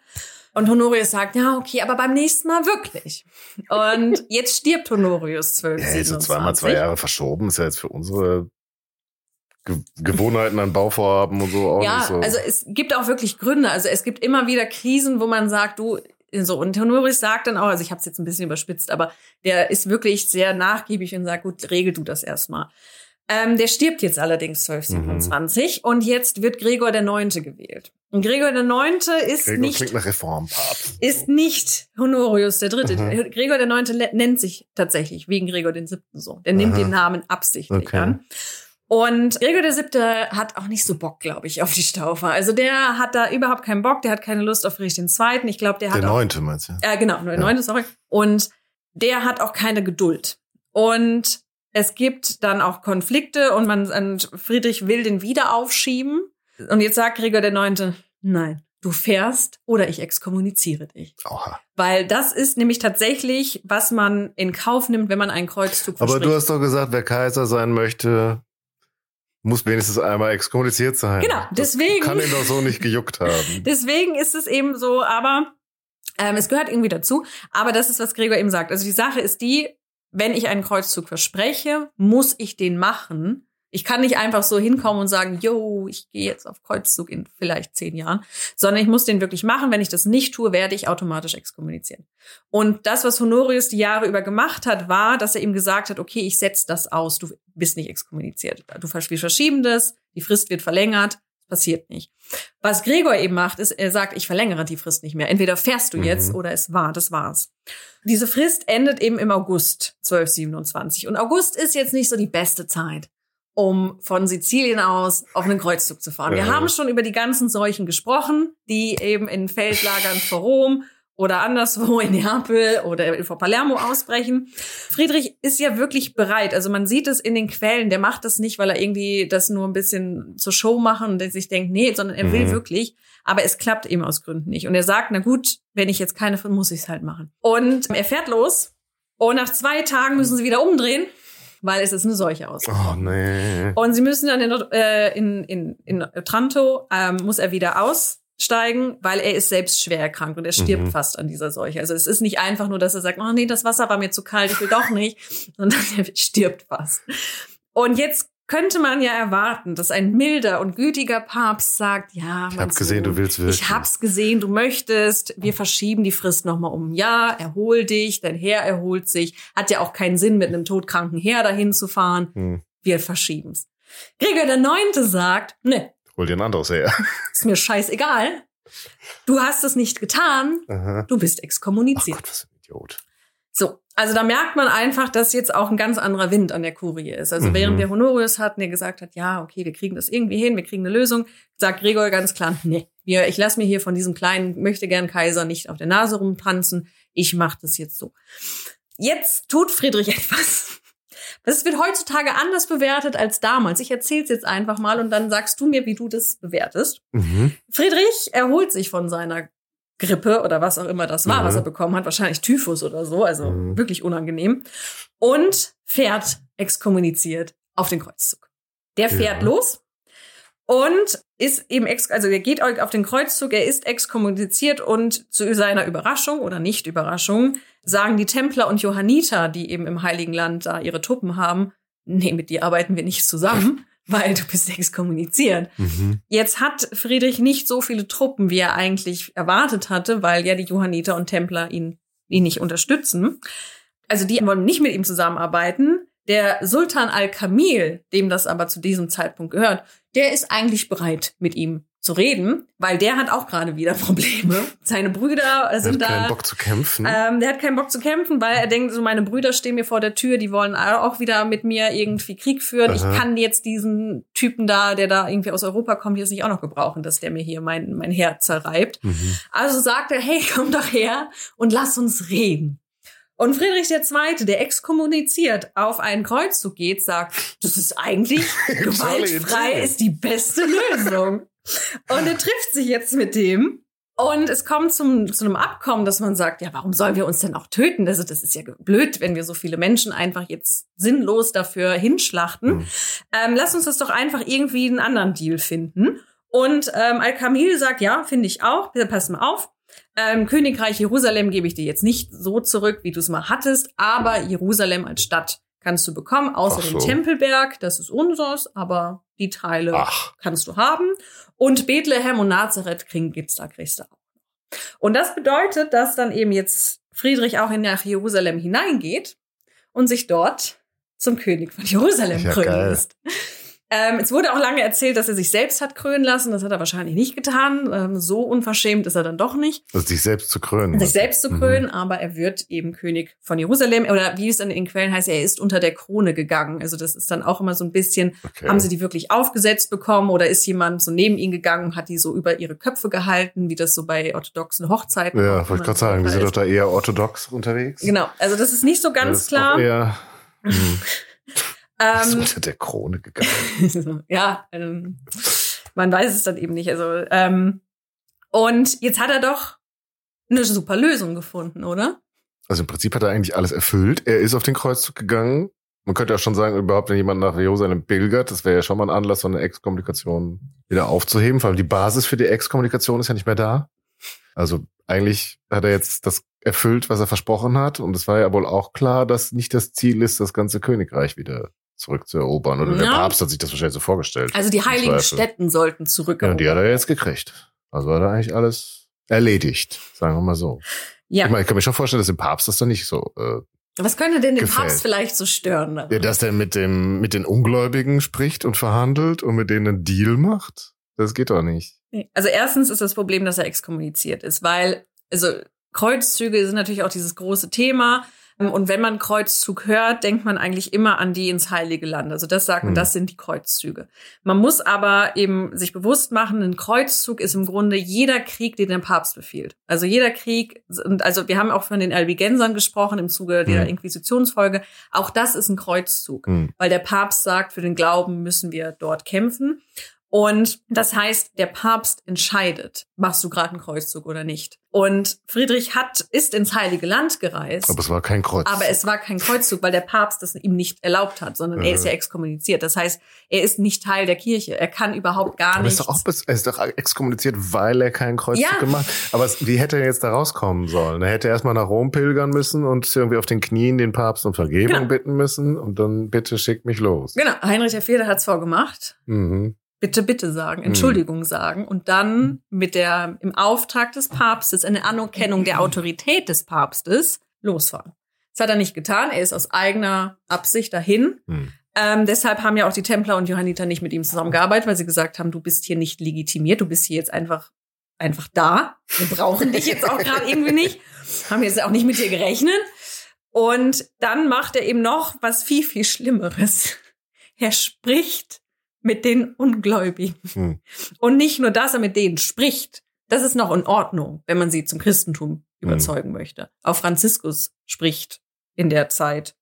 Und Honorius sagt, ja, okay, aber beim nächsten Mal wirklich. Und jetzt stirbt Honorius 12, Ja, jetzt so zweimal zwei Jahre verschoben ist ja jetzt für unsere Ge Gewohnheiten an Bauvorhaben und so auch Ja, nicht so. also es gibt auch wirklich Gründe. Also es gibt immer wieder Krisen, wo man sagt, du, so. Und Honorius sagt dann auch, also ich habe es jetzt ein bisschen überspitzt, aber der ist wirklich sehr nachgiebig und sagt, gut, regel du das erstmal. Ähm, der stirbt jetzt allerdings Mhm. 1227 und jetzt wird Gregor der Neunte gewählt. Und Gregor der Neunte ist Gregor nicht Reformpapst. ist nicht Honorius der Dritte. Mhm. Gregor der Neunte nennt sich tatsächlich wegen Gregor den Siebten so. Der nimmt Aha. den Namen absichtlich Okay. an. Und Gregor der Siebte hat auch nicht so Bock, glaube ich, auf die Staufer. Also der hat da überhaupt keinen Bock, der hat keine Lust auf Friedrich den Zweiten. Ich glaube, der hat Der auch Neunte, meinst du? äh, genau, der Ja. neunte, sorry. Und der hat auch keine Geduld. Und es gibt dann auch Konflikte und man und Friedrich will den wieder aufschieben. Und jetzt sagt Gregor der Neunte, nein, du fährst oder ich exkommuniziere dich. Oha. Weil das ist nämlich tatsächlich, was man in Kauf nimmt, wenn man einen Kreuzzug Aber verspricht. du hast doch gesagt, wer Kaiser sein möchte, muss wenigstens einmal exkommuniziert sein. Genau, Das deswegen- kann ihn doch so nicht gejuckt haben. Deswegen ist es eben so, aber ähm, es gehört irgendwie dazu. Aber das ist, was Gregor eben sagt. Also die Sache ist die, wenn ich einen Kreuzzug verspreche, muss ich den machen. Ich kann nicht einfach so hinkommen und sagen, yo, ich gehe jetzt auf Kreuzzug in vielleicht zehn Jahren, sondern ich muss den wirklich machen. Wenn ich das nicht tue, werde ich automatisch exkommunizieren. Und das, was Honorius die Jahre über gemacht hat, war, dass er ihm gesagt hat, okay, ich setze das aus, du bist nicht exkommuniziert. Du, verschieben das, die Frist wird verlängert, passiert nicht. Was Gregor eben macht, ist, er sagt, ich verlängere die Frist nicht mehr. Entweder fährst du Mhm. jetzt oder es war, das war's. Diese Frist endet eben im August 1227. Und August ist jetzt nicht so die beste Zeit. Um von Sizilien aus auf einen Kreuzzug zu fahren. Wir haben schon über die ganzen Seuchen gesprochen, die eben in Feldlagern vor Rom oder anderswo in Neapel oder vor Palermo ausbrechen. Friedrich ist ja wirklich bereit. Also man sieht es in den Quellen. Der macht das nicht, weil er irgendwie das nur ein bisschen zur Show machen und sich denkt, nee, sondern er will Mhm. wirklich. Aber es klappt eben aus Gründen nicht. Und er sagt, na gut, wenn ich jetzt keine finde, muss ich es halt machen. Und er fährt los. Und nach zwei Tagen müssen sie wieder umdrehen, weil es ist eine Seuche aus. Oh, nee. Und sie müssen dann in, äh, in, in, in Otranto, ähm, muss er wieder aussteigen, weil er ist selbst schwer erkrankt und er stirbt Mhm. fast an dieser Seuche. Also es ist nicht einfach nur, dass er sagt, oh nee, das Wasser war mir zu kalt, ich will doch nicht, sondern er stirbt fast. Und jetzt könnte man ja erwarten, dass ein milder und gütiger Papst sagt, ja, Ich mein hab gesehen, du willst wirklich. ich hab's gesehen, du möchtest. Wir verschieben die Frist noch mal um ein Jahr. Erhol dich, dein Herr erholt sich. Hat ja auch keinen Sinn, mit einem todkranken Herr dahin zu fahren. Hm. Wir verschieben's. Gregor der Neunte sagt, ne, Hol dir ein anderes her. ist mir scheißegal. Du hast es nicht getan. Aha. Du bist Ach exkommuniziert. Gott, was ein Idiot. So, also da merkt man einfach, dass jetzt auch ein ganz anderer Wind an der Kurie ist. Also Mhm. während wir Honorius hatten, der gesagt hat, ja, okay, wir kriegen das irgendwie hin, wir kriegen eine Lösung, sagt Gregor ganz klar, nee, ich lasse mir hier von diesem kleinen, möchte gern Kaiser nicht auf der Nase rumtanzen, ich mache das jetzt so. Jetzt tut Friedrich etwas. Das wird heutzutage anders bewertet als damals. Ich erzähl's jetzt einfach mal und dann sagst du mir, wie du das bewertest. Mhm. Friedrich erholt sich von seiner Grippe oder was auch immer das war, Mhm. was er bekommen hat, wahrscheinlich Typhus oder so, also Mhm. wirklich unangenehm, und fährt exkommuniziert auf den Kreuzzug. Der fährt Ja. los und ist eben ex, also er geht auf den Kreuzzug, er ist exkommuniziert und zu seiner Überraschung oder nicht Überraschung sagen die Templer und Johanniter, die eben im Heiligen Land da ihre Truppen haben, nee, mit dir arbeiten wir nicht zusammen, weil du bist exkommuniziert. Mhm. Jetzt hat Friedrich nicht so viele Truppen, wie er eigentlich erwartet hatte, weil ja die Johanniter und Templer ihn, ihn nicht unterstützen. Also die wollen nicht mit ihm zusammenarbeiten. Der Sultan al-Kamil, dem das aber zu diesem Zeitpunkt gehört, der ist eigentlich bereit, mit ihm zu reden, weil der hat auch gerade wieder Probleme. Seine Brüder Er hat sind da. keinen Bock zu kämpfen. Ähm, der hat keinen Bock zu kämpfen, weil er denkt, so meine Brüder stehen mir vor der Tür, die wollen auch wieder mit mir irgendwie Krieg führen. Aha. Ich kann jetzt diesen Typen da, der da irgendwie aus Europa kommt, jetzt nicht auch noch gebrauchen, dass der mir hier mein, mein Herz zerreibt. Mhm. Also sagt er, hey, komm doch her und lass uns reden. Und Friedrich II., der exkommuniziert auf einen Kreuzzug geht, sagt, das ist eigentlich gewaltfrei, ist die beste Lösung. Und er trifft sich jetzt mit dem. Und es kommt zum, zu einem Abkommen, dass man sagt, ja, warum sollen wir uns denn auch töten? Also das ist ja blöd, wenn wir so viele Menschen einfach jetzt sinnlos dafür hinschlachten. Mhm. Ähm, lass uns das doch einfach irgendwie einen anderen Deal finden. Und ähm, Al-Kamil sagt, ja, finde ich auch. Bitte pass mal auf. Ähm, Königreich Jerusalem gebe ich dir jetzt nicht so zurück, wie du es mal hattest, aber Jerusalem als Stadt kannst du bekommen, außer so. Tempelberg, das ist unseres, aber die Teile Ach, kannst du haben. Und Bethlehem und Nazareth kriegen, gibt's da, kriegst du auch. Und das bedeutet, dass dann eben jetzt Friedrich auch in nach Jerusalem hineingeht und sich dort zum König von Jerusalem Ja, krönen lässt. Ähm, es wurde auch lange erzählt, dass er sich selbst hat krönen lassen. Das hat er wahrscheinlich nicht getan. Ähm, so unverschämt ist er dann doch nicht, also sich selbst zu krönen. sich selbst zu Mhm. krönen, aber er wird eben König von Jerusalem. Oder wie es dann in den Quellen heißt, er ist unter der Krone gegangen. Also das ist dann auch immer so ein bisschen, Okay. haben sie die wirklich aufgesetzt bekommen oder ist jemand so neben ihn gegangen und hat die so über ihre Köpfe gehalten, wie das so bei orthodoxen Hochzeiten ja, wollte immer gerade sagen, die sind doch da eher orthodox unterwegs. Genau, also das ist nicht so Ja, ganz ist klar. Auch eher, mhm. ist Ähm, unter der Krone gegangen. ja, ähm, man weiß es dann eben nicht. Also ähm, und jetzt hat er doch eine super Lösung gefunden, oder? Also im Prinzip hat er eigentlich alles erfüllt. Er ist auf den Kreuzzug gegangen. Man könnte auch schon sagen, überhaupt, wenn jemand nach Jerusalem pilgert, das wäre ja schon mal ein Anlass, so eine Exkommunikation wieder aufzuheben. Vor allem die Basis für die Exkommunikation ist ja nicht mehr da. Also eigentlich hat er jetzt das erfüllt, was er versprochen hat. Und es war ja wohl auch klar, dass nicht das Ziel ist, das ganze Königreich wieder zurückzuerobern. Oder der Ja. Papst hat sich das wahrscheinlich so vorgestellt. Also die heiligen. Städten sollten Ja, zurückerobert. und die hat er jetzt gekriegt. Also hat er eigentlich alles erledigt, sagen wir mal so. ja. Ich meine, ich kann mir schon vorstellen, dass dem Papst das dann nicht so äh, Was könnte denn den gefällt. Papst vielleicht so stören? daran? Ja, dass der mit dem, mit den Ungläubigen spricht und verhandelt und mit denen einen Deal macht? Das geht doch nicht. Also erstens ist das Problem, dass er exkommuniziert ist, weil, also Kreuzzüge sind natürlich auch dieses große Thema. Und wenn man Kreuzzug hört, denkt man eigentlich immer an die ins Heilige Land. Also das sagt man, Hm. das sind die Kreuzzüge. Man muss aber eben sich bewusst machen, ein Kreuzzug ist im Grunde jeder Krieg, den der Papst befiehlt. Also jeder Krieg, und also wir haben auch von den Albigensern gesprochen im Zuge der Hm. Inquisitionsfolge. Auch das ist ein Kreuzzug, Hm. weil der Papst sagt, für den Glauben müssen wir dort kämpfen. Und das heißt, der Papst entscheidet, machst du gerade einen Kreuzzug oder nicht. Und Friedrich hat, ist ins Heilige Land gereist. Aber es war kein Kreuz. Aber es war kein Kreuzzug, weil der Papst das ihm nicht erlaubt hat, sondern er ist Mhm. ja exkommuniziert. Das heißt, er ist nicht Teil der Kirche. Er kann überhaupt gar Aber er ist nicht. doch auch er ist doch exkommuniziert, weil er keinen Kreuzzug Ja. gemacht hat. Aber es, wie hätte er jetzt da rauskommen sollen? Er hätte erstmal nach Rom pilgern müssen und irgendwie auf den Knien den Papst um Vergebung Genau. bitten müssen und dann bitte schickt mich los. Genau, Heinrich IV. hat es vorgemacht. Mhm. Bitte, bitte sagen, Entschuldigung sagen und dann mit der, im Auftrag des Papstes, eine Anerkennung der Autorität des Papstes losfahren. Das hat er nicht getan. Er ist aus eigener Absicht dahin. Hm. Ähm, deshalb haben ja auch die Templer und Johanniter nicht mit ihm zusammengearbeitet, weil sie gesagt haben, du bist hier nicht legitimiert, du bist hier jetzt einfach, einfach da. Wir brauchen dich jetzt auch gerade irgendwie nicht. Haben jetzt auch nicht mit dir gerechnet. Und dann macht er eben noch was viel, viel Schlimmeres. Er spricht mit den Ungläubigen. Hm. Und nicht nur, dass er mit denen spricht. Das ist noch in Ordnung, wenn man sie zum Christentum überzeugen möchte. Auch Franziskus spricht in der Zeit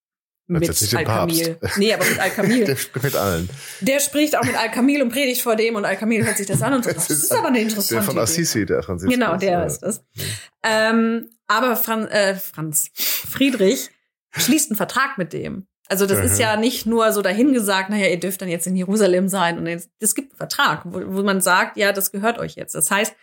mit Al-Kamil. Nee, aber mit Al-Kamil. Der spricht mit allen. Der spricht auch mit Al-Kamil und predigt vor dem und Al-Kamil hört sich das an und sagt, das ist aber eine interessante Der von. Assisi, der Franziskus. Genau, der Ja. ist das. Ähm, aber Fran äh, Franz Friedrich schließt einen Vertrag mit dem. Also das ist Mhm. ja nicht nur so dahingesagt, naja, ihr dürft dann jetzt in Jerusalem sein und jetzt, es gibt einen Vertrag, wo, wo man sagt, ja, das gehört euch jetzt. Das heißt,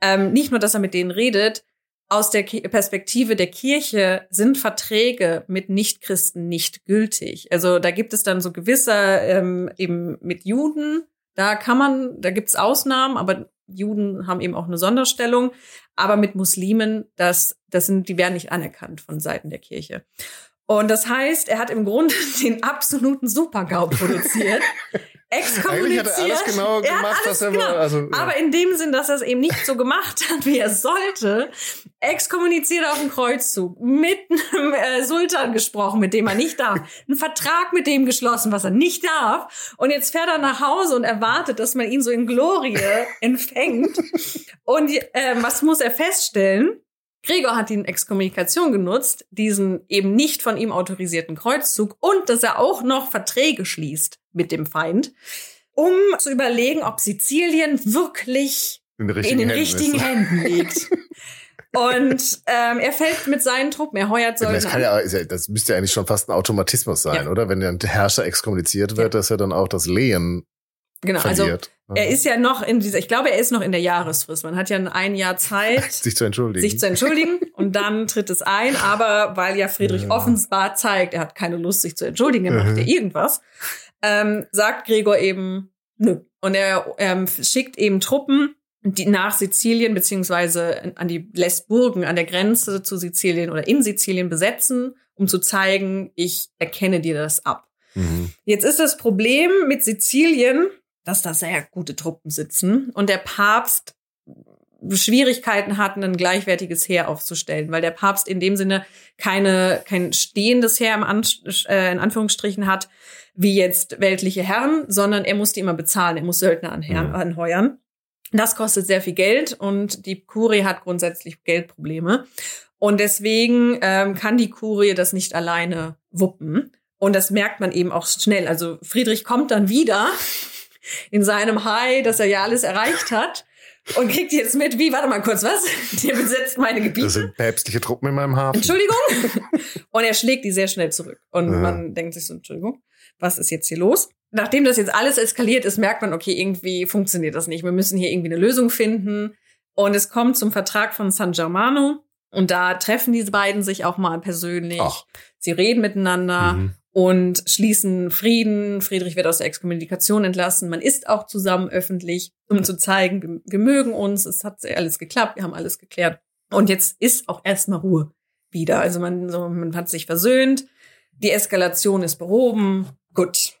ähm, nicht nur, dass er mit denen redet, aus der Perspektive der Kirche sind Verträge mit Nichtchristen nicht gültig. Also da gibt es dann so gewisse, ähm, eben mit Juden, da kann man, da gibt's Ausnahmen, aber Juden haben eben auch eine Sonderstellung. Aber mit Muslimen, das, das sind, die werden nicht anerkannt von Seiten der Kirche. Und das heißt, er hat im Grunde den absoluten Super-GAU produziert. Eigentlich hat er alles Exkommuniziert. genau Er hat gemacht, alles was er genau. Also, ja. Aber in dem Sinn, dass er es eben nicht so gemacht hat, wie er sollte, exkommuniziert auf dem Kreuzzug, mit einem äh, Sultan gesprochen, mit dem er nicht darf, einen Vertrag mit dem geschlossen, was er nicht darf. Und jetzt fährt er nach Hause und erwartet, dass man ihn so in Glorie empfängt. Und ähm, was muss er feststellen? Gregor hat die Exkommunikation genutzt, diesen eben nicht von ihm autorisierten Kreuzzug und dass er auch noch Verträge schließt mit dem Feind, um zu überlegen, ob Sizilien wirklich in, den in richtigen den Händen richtigen ist. Händen liegt. Und ähm, er fällt mit seinen Truppen, er heuert Das, Söldner kann an. ja, ja, das müsste ja eigentlich schon fast ein Automatismus sein, Ja. oder? Wenn der Herrscher exkommuniziert wird, dass er dann auch das Lehen Genau, also verliert. er ist ja noch in dieser, ich glaube, er ist noch in der Jahresfrist. Man hat ja ein Jahr Zeit, sich zu entschuldigen. sich zu entschuldigen und dann tritt es ein. Aber weil ja Friedrich Ja. offenbar zeigt, er hat keine Lust, sich zu entschuldigen, er macht Mhm. ja irgendwas, ähm, sagt Gregor eben nö. Und er ähm, schickt eben Truppen die nach Sizilien beziehungsweise an die lässt Burgen an der Grenze zu Sizilien oder in Sizilien besetzen, um zu zeigen, ich erkenne dir das ab. Mhm. Jetzt ist das Problem mit Sizilien, dass da sehr gute Truppen sitzen und der Papst Schwierigkeiten hat, ein gleichwertiges Heer aufzustellen, weil der Papst in dem Sinne keine, kein stehendes Heer im An äh, in Anführungsstrichen hat, wie jetzt weltliche Herren, sondern er muss die immer bezahlen, er muss Söldner anher- Mhm. anheuern. Das kostet sehr viel Geld und die Kurie hat grundsätzlich Geldprobleme. Und deswegen ähm, kann die Kurie das nicht alleine wuppen. Und das merkt man eben auch schnell. Also Friedrich kommt dann wieder in seinem High, dass er ja alles erreicht hat und kriegt jetzt mit, wie, warte mal kurz, was? Der besetzt meine Das Gebiete. sind päpstliche Truppen in meinem Hafen. Entschuldigung. Und er schlägt die sehr schnell zurück. Und Ja. man denkt sich so, Entschuldigung, was ist jetzt hier los? Nachdem das jetzt alles eskaliert ist, merkt man, okay, irgendwie funktioniert das nicht. Wir müssen hier irgendwie eine Lösung finden. Und es kommt zum Vertrag von San Germano. Und da treffen diese beiden sich auch mal persönlich. Ach. Sie reden miteinander Mhm. Und schließen Frieden. Friedrich wird aus der Exkommunikation entlassen. Man ist auch zusammen öffentlich, um zu zeigen, wir, wir mögen uns, es hat alles geklappt, wir haben alles geklärt. Und jetzt ist auch erstmal Ruhe wieder. Also man, so, man hat sich versöhnt, die Eskalation ist behoben. Gut.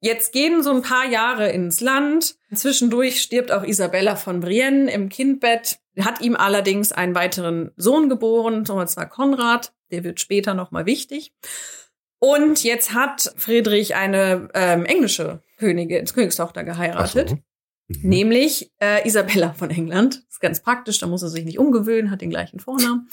Jetzt gehen so ein paar Jahre ins Land. Zwischendurch stirbt auch Isabella von Brienne im Kindbett. hat ihm allerdings einen weiteren Sohn geboren, und zwar Konrad. Der wird später nochmal wichtig. Und jetzt hat Friedrich eine ähm, englische Königin, Königstochter geheiratet. So. Mhm. Nämlich äh, Isabella von England. Das ist ganz praktisch, da muss er sich nicht umgewöhnen, hat den gleichen Vornamen.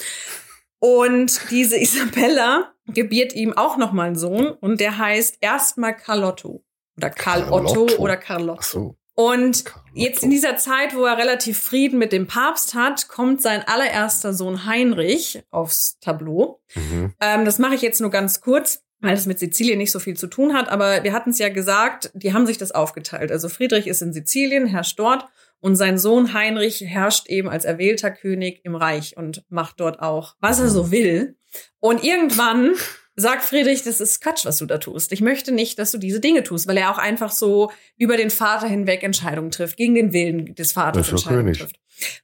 Und diese Isabella gebiert ihm auch noch mal einen Sohn und der heißt erstmal Carlotto oder Karl Otto oder Carlotto. Ach so. Und Carlotto. jetzt in dieser Zeit, wo er relativ Frieden mit dem Papst hat, kommt sein allererster Sohn Heinrich aufs Tableau. Mhm. Ähm, das mache ich jetzt nur ganz kurz weil es mit Sizilien nicht so viel zu tun hat. Aber wir hatten es ja gesagt, die haben sich das aufgeteilt. Also Friedrich ist in Sizilien, herrscht dort und sein Sohn Heinrich herrscht eben als erwählter König im Reich und macht dort auch, was er so will. Und irgendwann sagt Friedrich, das ist Quatsch, was du da tust. Ich möchte nicht, dass du diese Dinge tust, weil er auch einfach so über den Vater hinweg Entscheidungen trifft, gegen den Willen des Vaters ist Entscheidungen König. trifft.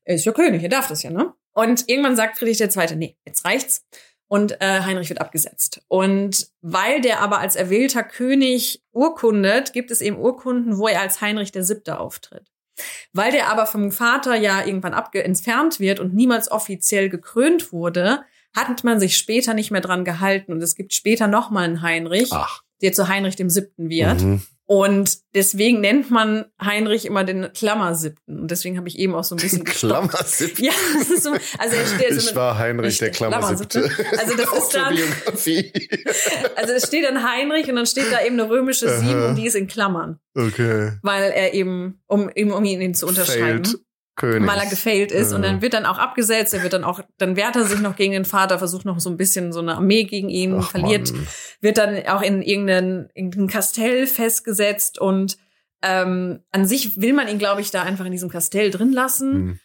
Er ist ja König, er darf das ja, ne? Und irgendwann sagt Friedrich der Zweite, nee, jetzt reicht's. Und äh, Heinrich wird abgesetzt. Und weil der aber als erwählter König urkundet, gibt es eben Urkunden, wo er als Heinrich der Siebte auftritt. Weil der aber vom Vater ja irgendwann abge entfernt wird und niemals offiziell gekrönt wurde, hat man sich später nicht mehr dran gehalten. Und es gibt später nochmal einen Heinrich, Ach. der zu Heinrich dem Siebten wird. Mhm. Und deswegen nennt man Heinrich immer den Klammersiebten. Und deswegen habe ich eben auch so ein bisschen Klammersiebten? Ja, das ist so, also er steht Ich war Heinrich der Klammersiebte. Also das ist dann, also es steht dann Heinrich und dann steht da eben eine römische Sieben und die ist in Klammern. Okay. Weil er eben, um, um ihn zu unterscheiden. Failed. König. weil er gefailt ist. Ja. Und dann wird dann auch abgesetzt, er wird dann auch, dann wehrt er sich noch gegen den Vater, versucht noch so ein bisschen so eine Armee gegen ihn, Ach, verliert, Mann. wird dann auch in irgendein, irgendein Kastell festgesetzt und ähm, an sich will man ihn, glaube ich, da einfach in diesem Kastell drin lassen. Hm.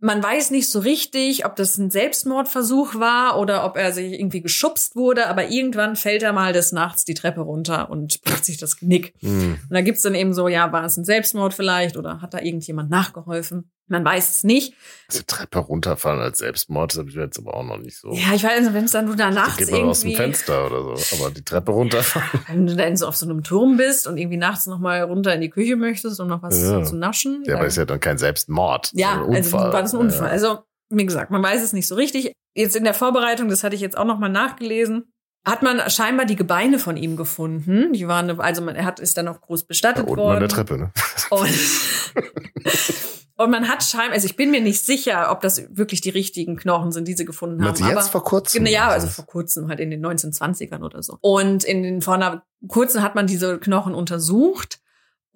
Man weiß nicht so richtig, ob das ein Selbstmordversuch war oder ob er sich irgendwie geschubst wurde, aber irgendwann fällt er mal des Nachts die Treppe runter und bricht sich das Knick. Mhm. Und da gibt's dann eben so, ja, war es ein Selbstmord vielleicht oder hat da irgendjemand nachgeholfen? Man weiß es nicht. Also Treppe runterfallen als Selbstmord, das habe ich jetzt aber auch noch nicht so. Ja, ich weiß, wenn es dann nur da nachts geht man irgendwie... aus dem Fenster oder so, aber die Treppe runterfallen. Wenn du dann so auf so einem Turm bist und irgendwie nachts noch mal runter in die Küche möchtest, um noch was ja. zu naschen. Ja, aber ist ja dann kein Selbstmord. Ja, ein also war das ein Unfall. Ja. Also, wie gesagt, man weiß es nicht so richtig. Jetzt in der Vorbereitung, das hatte ich jetzt auch noch mal nachgelesen, hat man scheinbar die Gebeine von ihm gefunden. Die waren, also man, er hat, ist dann noch groß bestattet da unten worden. an der Treppe, ne? Und Und man hat scheinbar, also ich bin mir nicht sicher, ob das wirklich die richtigen Knochen sind, die sie gefunden haben. Sie jetzt vor kurzem? Ja, also vor kurzem, halt in den 1920ern oder so. Und in den, vor einer kurzen hat man diese Knochen untersucht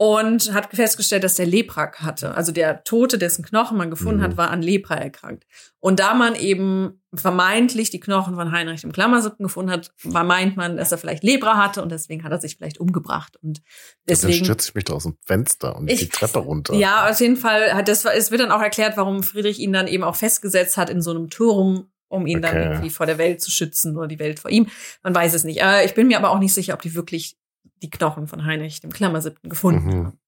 und hat festgestellt, dass der Lepra hatte. Also der Tote, dessen Knochen man gefunden mhm. hat, war an Lepra erkrankt. Und da man eben vermeintlich die Knochen von Heinrich im Klammersippen gefunden hat, war meint man, dass er vielleicht Lepra hatte und deswegen hat er sich vielleicht umgebracht. Und deswegen dann stürze ich mich da aus dem Fenster und ich, die Treppe runter. Ja, auf jeden Fall hat das, es wird dann auch erklärt, warum Friedrich ihn dann eben auch festgesetzt hat in so einem Turm, um ihn okay. dann irgendwie vor der Welt zu schützen oder die Welt vor ihm. Man weiß es nicht. Ich bin mir aber auch nicht sicher, ob die wirklich die Knochen von Heinrich dem Klammersiebten gefunden mhm. haben.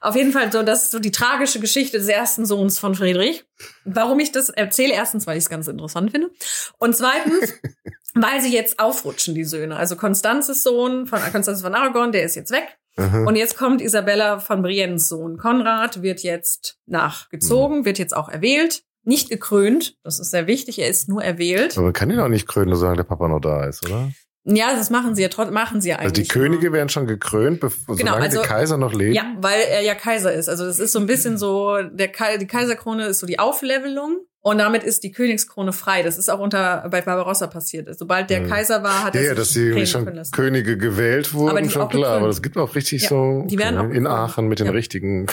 Auf jeden Fall so, das ist so die tragische Geschichte des ersten Sohns von Friedrich. Warum ich das erzähle, erstens, weil ich es ganz interessant finde. Und zweitens, weil sie jetzt aufrutschen, die Söhne. Also Konstanzes Sohn von Konstanzes von Aragon, der ist jetzt weg. Mhm. Und jetzt kommt Isabella von Briennes Sohn. Konrad wird jetzt nachgezogen, mhm. wird jetzt auch erwählt. Nicht gekrönt, das ist sehr wichtig, er ist nur erwählt. Aber man kann ihn auch nicht krönen, solange der Papa noch da ist, oder? Ja, das machen sie ja trotzdem, machen sie ja eigentlich. Also die Könige werden schon gekrönt, bevor genau, solange also, die Kaiser noch leben. Ja, weil er ja Kaiser ist. Also das ist so ein bisschen so, der die Kaiserkrone ist so die Auflevelung. Und damit ist die Königskrone frei. Das ist auch unter bei Barbarossa passiert. Sobald der ja. Kaiser war, hat er ja, dass sie schon Könige gewählt wurden, aber schon klar. Aber es gibt auch richtig ja, so die werden okay, auch in Aachen mit den richtigen.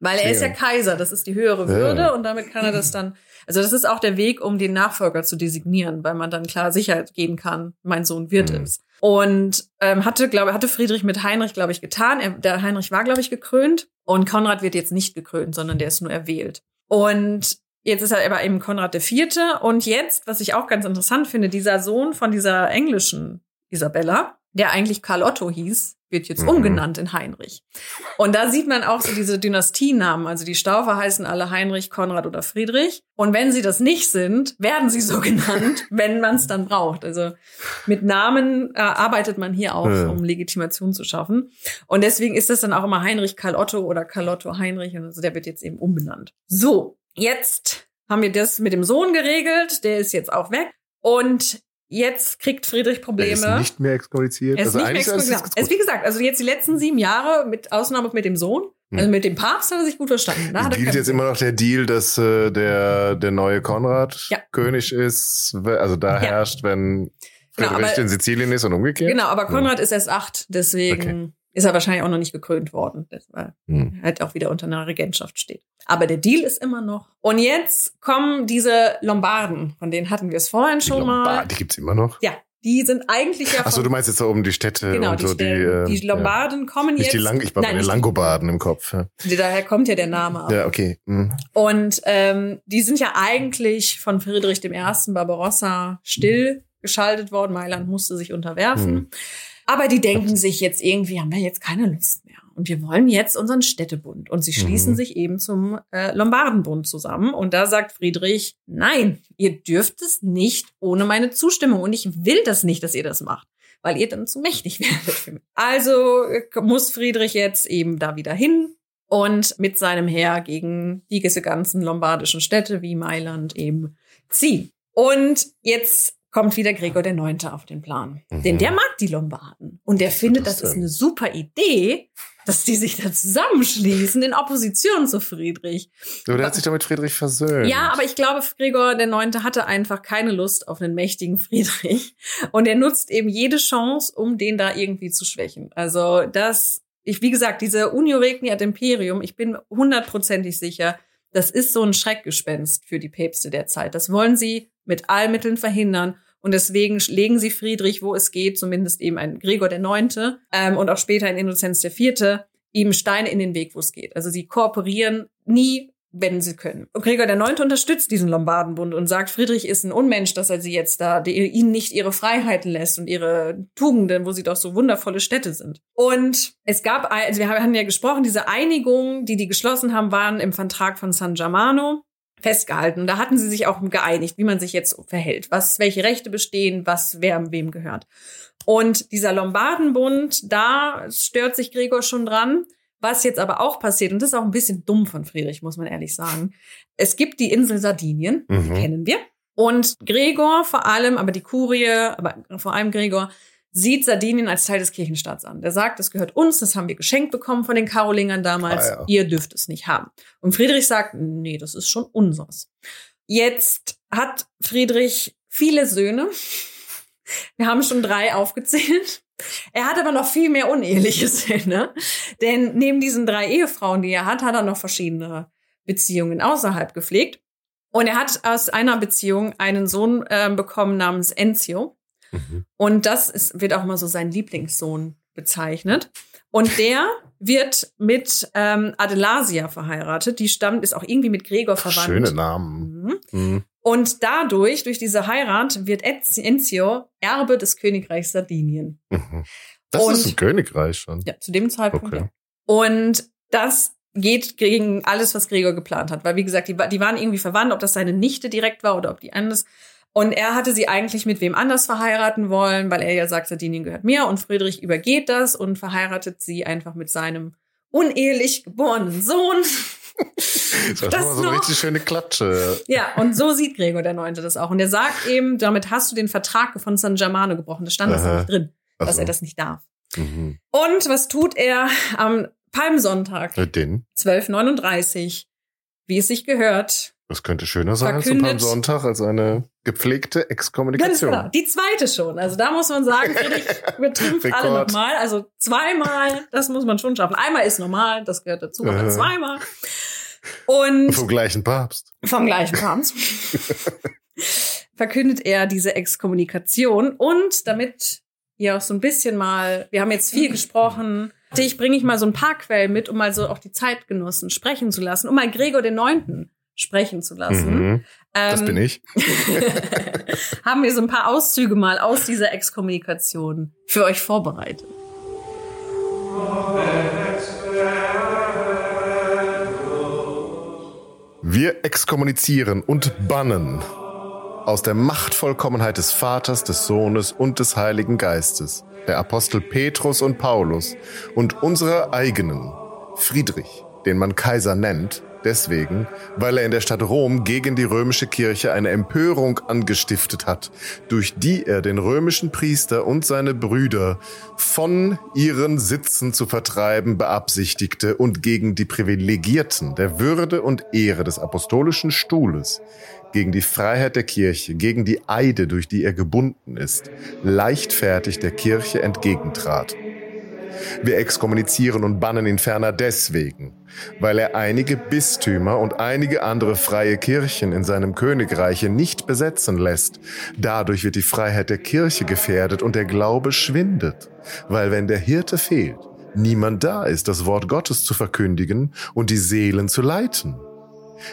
Weil er ist ja Kaiser, das ist die höhere Würde und damit kann er das dann also das ist auch der Weg, um den Nachfolger zu designieren, weil man dann klar Sicherheit geben kann, mein Sohn wird mhm. es. Und ähm, hatte, glaube hatte Friedrich mit Heinrich, glaube ich, getan. Er, der Heinrich war, glaube ich, gekrönt und Konrad wird jetzt nicht gekrönt, sondern der ist nur erwählt. Und jetzt ist er aber eben Konrad Vierte. Und jetzt, was ich auch ganz interessant finde, dieser Sohn von dieser englischen Isabella, der eigentlich Karl Otto hieß, wird jetzt mhm. umgenannt in Heinrich. Und da sieht man auch so diese Dynastienamen. Also die Staufer heißen alle Heinrich, Konrad oder Friedrich. Und wenn sie das nicht sind, werden sie so genannt, wenn man es dann braucht. Also mit Namen äh, arbeitet man hier auch, ja. um Legitimation zu schaffen. Und deswegen ist das dann auch immer Heinrich Karl Otto oder Karl Otto Heinrich. Und also der wird jetzt eben umbenannt. So, jetzt haben wir das mit dem Sohn geregelt, der ist jetzt auch weg. Und jetzt kriegt Friedrich Probleme. Er ist nicht mehr exkommuniziert. Er ist also nicht mehr eigentlich ist exkommuniziert. ganz Es, wie gesagt, also jetzt die letzten sieben Jahre, mit Ausnahme mit dem Sohn, also mit dem Papst hat er sich gut verstanden. Da gilt jetzt immer noch der Deal, dass äh, der, der neue Konrad Ja. König ist, also da Ja. herrscht, wenn Genau, Friedrich aber- in Sizilien ist und umgekehrt. Genau, aber Konrad ist erst acht, deswegen ist er wahrscheinlich auch noch nicht gekrönt worden, war Hm. halt auch wieder unter einer Regentschaft steht. Aber der Deal ist immer noch. Und jetzt kommen diese Lombarden, von denen hatten wir es vorhin Die schon mal. Die gibt's immer noch. Ja, die sind eigentlich ja Achso, du meinst jetzt da oben die Städte genau, und die, so die, Stellen, äh, die Lombarden kommen Ja. Nicht jetzt. die Lang, ich war bei Nein, den nicht- Langobarden im Kopf. Ja, Daher kommt ja der Name ab. ja okay. Hm. Und ähm, die sind ja eigentlich von Friedrich I. Barbarossa still geschaltet worden. Mailand musste sich unterwerfen. Hm. Aber die denken sich jetzt irgendwie, haben wir jetzt keine Lust mehr. Und wir wollen jetzt unseren Städtebund. Und sie schließen Mhm. sich eben zum äh, Lombardenbund zusammen. Und da sagt Friedrich, nein, ihr dürft es nicht ohne meine Zustimmung. Und ich will das nicht, dass ihr das macht, weil ihr dann zu mächtig werdet für mich. Also äh, muss Friedrich jetzt eben da wieder hin und mit seinem Heer gegen die ganzen lombardischen Städte wie Mailand eben ziehen. Und jetzt kommt wieder Gregor der Neunte auf den Plan. Mhm. Denn der mag die Lombarden. Und der findet, das ist eine super Idee, dass die sich da zusammenschließen in Opposition zu Friedrich. Aber der hat sich doch mit Friedrich versöhnt. Ja, aber ich glaube, Gregor der Neunte hatte einfach keine Lust auf einen mächtigen Friedrich. Und er nutzt eben jede Chance, um den da irgendwie zu schwächen. Also das, ich, wie gesagt, diese Unio Regni ad Imperium, ich bin hundertprozentig sicher, das ist so ein Schreckgespenst für die Päpste der Zeit. Das wollen sie mit allen Mitteln verhindern. Und deswegen legen sie Friedrich, wo es geht, zumindest eben ein Gregor Neunte ähm, und auch später ein Innozenz Vierte, ihm Steine in den Weg, wo es geht. Also sie kooperieren nie, wenn sie können. Und Gregor Neunte unterstützt diesen Lombardenbund und sagt, Friedrich ist ein Unmensch, dass er sie jetzt da, die, ihnen nicht ihre Freiheiten lässt und ihre Tugenden, wo sie doch so wundervolle Städte sind. Und es gab, also wir haben ja gesprochen, diese Einigung, die die geschlossen haben, waren im Vertrag von San Germano festgehalten. Und da hatten sie sich auch geeinigt, wie man sich jetzt verhält, was, welche Rechte bestehen, was wer wem gehört. Und dieser Lombardenbund, da stört sich Gregor schon dran. Was jetzt aber auch passiert, und das ist auch ein bisschen dumm von Friedrich, muss man ehrlich sagen. Es gibt die Insel Sardinien, die Mhm. kennen wir. Und Gregor vor allem, aber die Kurie, aber vor allem Gregor, sieht Sardinien als Teil des Kirchenstaats an. Der sagt, das gehört uns, das haben wir geschenkt bekommen von den Karolingern damals, Ah, ja. ihr dürft es nicht haben. Und Friedrich sagt, nee, das ist schon unseres. Jetzt hat Friedrich viele Söhne. Wir haben schon drei aufgezählt. Er hat aber noch viel mehr uneheliche Söhne. Denn neben diesen drei Ehefrauen, die er hat, hat er noch verschiedene Beziehungen außerhalb gepflegt. Und er hat aus einer Beziehung einen Sohn äh, bekommen namens Enzio. Mhm. Und das ist, wird auch immer so sein Lieblingssohn bezeichnet. Und der wird mit ähm, Adelasia verheiratet. Die stammt, ist auch irgendwie mit Gregor verwandt. Schöne Namen. Mhm. Mhm. Und dadurch, durch diese Heirat, wird Enz- Enzio Erbe des Königreichs Sardinien. Mhm. Das Und- ist ein Königreich schon. Ja, zu dem Zeitpunkt. Okay. Ja. Und das geht gegen alles, was Gregor geplant hat. Weil, wie gesagt, die, die waren irgendwie verwandt, ob das seine Nichte direkt war oder ob die anders. Und er hatte sie eigentlich mit wem anders verheiraten wollen, weil er ja sagt, Sardinien gehört mir. Und Friedrich übergeht das und verheiratet sie einfach mit seinem unehelich geborenen Sohn. Das war Das mal so eine noch. richtig schöne Klatsche. Ja, und so sieht Gregor der Neunte das auch. Und er sagt eben, damit hast du den Vertrag von San Germano gebrochen. Das stand das Aha. nämlich drin, dass Also, er das nicht darf. mhm. Und was tut er am Palmsonntag? Mit den. 1239, wie es sich gehört. Das könnte schöner sein zum Verkündet- Palmsonntag als eine gepflegte Ganz Exkommunikation. genau. Die zweite schon. Also da muss man sagen, Friedrich übertrümpft alle nochmal. Also zweimal, das muss man schon schaffen. Einmal ist normal, das gehört dazu, aber Aha. zweimal. Und Vom gleichen Papst. vom gleichen Papst verkündet er diese Exkommunikation. Und damit ihr auch so ein bisschen mal, wir haben jetzt viel gesprochen, ich bringe ich mal so ein paar Quellen mit, um mal so auch die Zeitgenossen sprechen zu lassen, um mal Gregor den Neunten sprechen zu lassen. Mhm. Das Ähm, bin ich. haben wir so ein paar Auszüge mal aus dieser Exkommunikation für euch vorbereitet. Wir exkommunizieren und bannen aus der Machtvollkommenheit des Vaters, des Sohnes und des Heiligen Geistes, der Apostel Petrus und Paulus und unserer eigenen, Friedrich, den man Kaiser nennt, deswegen, weil er in der Stadt Rom gegen die römische Kirche eine Empörung angestiftet hat, durch die er den römischen Priester und seine Brüder von ihren Sitzen zu vertreiben beabsichtigte und gegen die Privilegierten der Würde und Ehre des apostolischen Stuhles, gegen die Freiheit der Kirche, gegen die Eide, durch die er gebunden ist, leichtfertig der Kirche entgegentrat. Wir exkommunizieren und bannen ihn ferner deswegen, weil er einige Bistümer und einige andere freie Kirchen in seinem Königreiche nicht besetzen lässt. Dadurch wird die Freiheit der Kirche gefährdet und der Glaube schwindet, weil wenn der Hirte fehlt, niemand da ist, das Wort Gottes zu verkündigen und die Seelen zu leiten.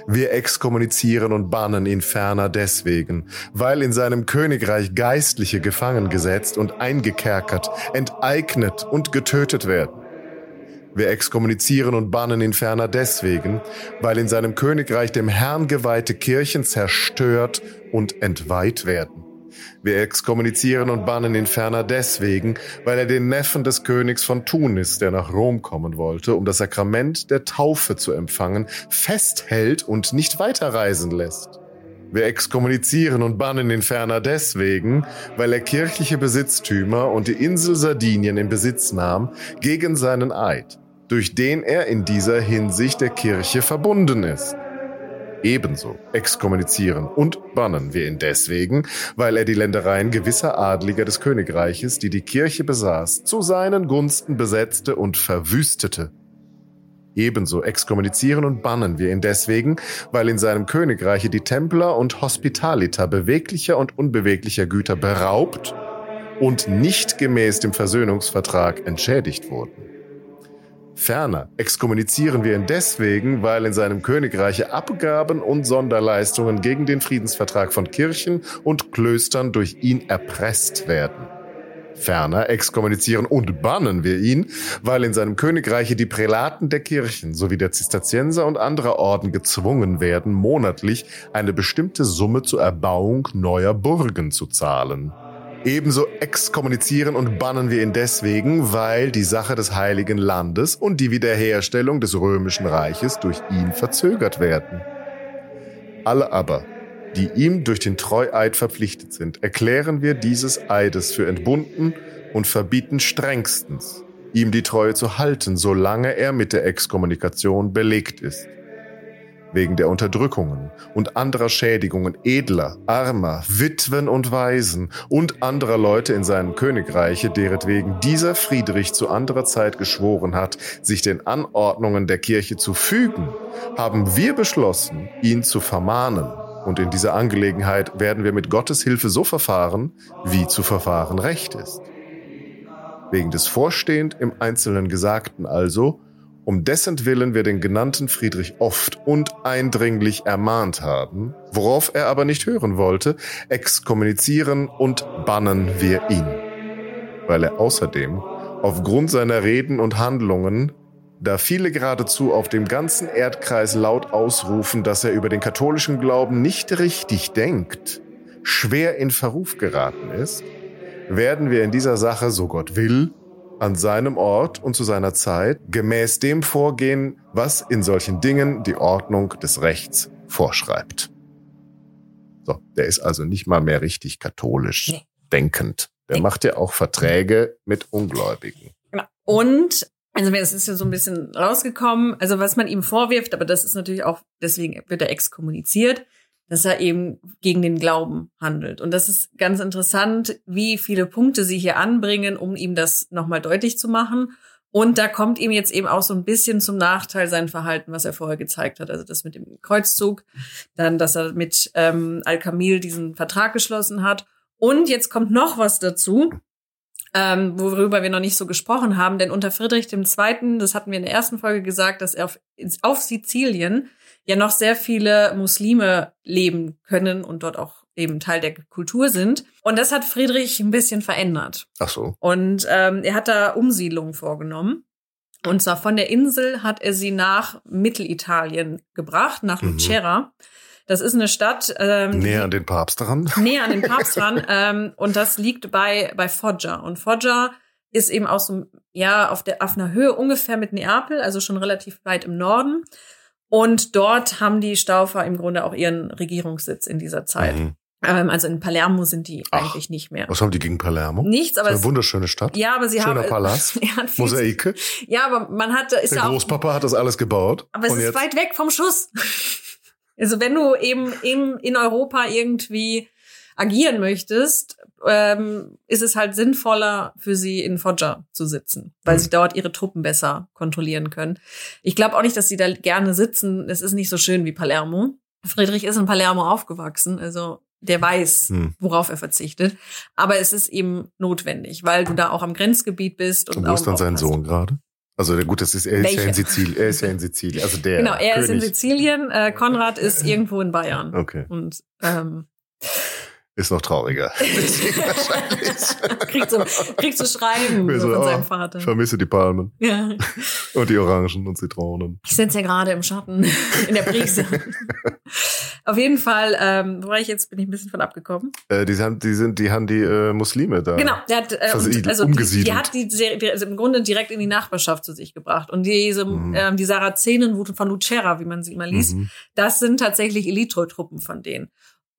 Wir exkommunizieren und bannen ihn ferner deswegen, weil in seinem Königreich Geistliche gefangen gesetzt und eingekerkert, enteignet und getötet werden. Wir exkommunizieren und bannen ihn ferner deswegen, weil in seinem Königreich dem Herrn geweihte Kirchen zerstört und entweiht werden. Wir exkommunizieren und bannen ihn ferner deswegen, weil er den Neffen des Königs von Tunis, der nach Rom kommen wollte, um das Sakrament der Taufe zu empfangen, festhält und nicht weiterreisen lässt. Wir exkommunizieren und bannen ihn ferner deswegen, weil er kirchliche Besitztümer und die Insel Sardinien in Besitz nahm gegen seinen Eid, durch den er in dieser Hinsicht der Kirche verbunden ist. Ebenso exkommunizieren und bannen wir ihn deswegen, weil er die Ländereien gewisser Adliger des Königreiches, die die Kirche besaß, zu seinen Gunsten besetzte und verwüstete. Ebenso exkommunizieren und bannen wir ihn deswegen, weil in seinem Königreiche die Templer und Hospitaliter beweglicher und unbeweglicher Güter beraubt und nicht gemäß dem Versöhnungsvertrag entschädigt wurden. Ferner exkommunizieren wir ihn deswegen, weil in seinem Königreiche Abgaben und Sonderleistungen gegen den Friedensvertrag von Kirchen und Klöstern durch ihn erpresst werden. Ferner exkommunizieren und bannen wir ihn, weil in seinem Königreiche die Prälaten der Kirchen sowie der Zisterzienser und anderer Orden gezwungen werden, monatlich eine bestimmte Summe zur Erbauung neuer Burgen zu zahlen. Ebenso exkommunizieren und bannen wir ihn deswegen, weil die Sache des heiligen Landes und die Wiederherstellung des römischen Reiches durch ihn verzögert werden. Alle aber, die ihm durch den Treueid verpflichtet sind, erklären wir dieses Eides für entbunden und verbieten strengstens, ihm die Treue zu halten, solange er mit der Exkommunikation belegt ist wegen der Unterdrückungen und anderer Schädigungen edler, armer, Witwen und Waisen und anderer Leute in seinem Königreiche, deretwegen dieser Friedrich zu anderer Zeit geschworen hat, sich den Anordnungen der Kirche zu fügen, haben wir beschlossen, ihn zu vermahnen. Und in dieser Angelegenheit werden wir mit Gottes Hilfe so verfahren, wie zu verfahren recht ist. Wegen des vorstehend im Einzelnen Gesagten also, um dessen Willen wir den genannten Friedrich oft und eindringlich ermahnt haben, worauf er aber nicht hören wollte, exkommunizieren und bannen wir ihn, weil er außerdem aufgrund seiner Reden und Handlungen, da viele geradezu auf dem ganzen Erdkreis laut ausrufen, dass er über den katholischen Glauben nicht richtig denkt, schwer in Verruf geraten ist, werden wir in dieser Sache, so Gott will, an seinem Ort und zu seiner Zeit gemäß dem vorgehen, was in solchen Dingen die Ordnung des Rechts vorschreibt. So, der ist also nicht mal mehr richtig katholisch nee. denkend. Der nee. macht ja auch Verträge mit Ungläubigen. Genau. Und also es ist ja so ein bisschen rausgekommen, also was man ihm vorwirft, aber das ist natürlich auch, deswegen wird er exkommuniziert, dass er eben gegen den Glauben handelt. Und das ist ganz interessant, wie viele Punkte sie hier anbringen, um ihm das nochmal deutlich zu machen. Und da kommt ihm jetzt eben auch so ein bisschen zum Nachteil sein Verhalten, was er vorher gezeigt hat. Also das mit dem Kreuzzug, dann, dass er mit ähm, Al-Kamil diesen Vertrag geschlossen hat. Und jetzt kommt noch was dazu, ähm, worüber wir noch nicht so gesprochen haben. Denn unter Friedrich II., das hatten wir in der ersten Folge gesagt, dass er auf, auf Sizilien ja noch sehr viele Muslime leben können und dort auch eben Teil der Kultur sind. Und das hat Friedrich ein bisschen verändert. Ach so. Und ähm, er hat da Umsiedlungen vorgenommen. Und zwar von der Insel hat er sie nach Mittelitalien gebracht, nach mhm. Lucera. Das ist eine Stadt. Ähm, näher an den Papst dran. Näher an den Papst dran. ähm, und das liegt bei, bei Foggia. Und Foggia ist eben auch so, ja, auf der, auf einer Höhe ungefähr mit Neapel, also schon relativ weit im Norden. Und dort haben die Staufer im Grunde auch ihren Regierungssitz in dieser Zeit. Mhm. Ähm, also in Palermo sind die Ach, eigentlich nicht mehr. Was haben die gegen Palermo? Nichts, aber eine es, wunderschöne Stadt. Ja, aber sie Schöner haben Schöner Palast, Mosaike. Ja, aber man hat ist Der ja Großpapa auch, hat das alles gebaut. Aber es ist jetzt? weit weg vom Schuss. also wenn du eben in, in Europa irgendwie agieren möchtest, ähm, ist es halt sinnvoller für sie in Foggia zu sitzen, weil mhm. sie dort ihre Truppen besser kontrollieren können. Ich glaube auch nicht, dass sie da gerne sitzen. Es ist nicht so schön wie Palermo. Friedrich ist in Palermo aufgewachsen, also der weiß, hm. worauf er verzichtet. Aber es ist eben notwendig, weil du da auch am Grenzgebiet bist. Und, und wo ist dann sein Sohn gerade? Also gut, das ist er ist ja in Sizilien. Er ist ja in Sizilien. Also der. Genau, er König. ist in Sizilien. Äh, Konrad ist irgendwo in Bayern. Okay. Und ähm, ist noch trauriger. kriegt, so, kriegt so Schreiben so, von seinem oh, Vater. Ich vermisse die Palmen. Ja. Und die Orangen und Zitronen. Ich sitze ja gerade im Schatten, in der Brise. Auf jeden Fall, ähm, wo war ich jetzt, bin ich ein bisschen von abgekommen. Äh, die, sind, die sind, die haben die äh, Muslime da. Genau, der hat, äh, und, also umgesiedelt. Die, die hat die, die also im Grunde direkt in die Nachbarschaft zu sich gebracht. Und diese, mhm. ähm, die Sarazenen von Lucera, wie man sie immer liest, mhm. das sind tatsächlich Elite-Truppen von denen.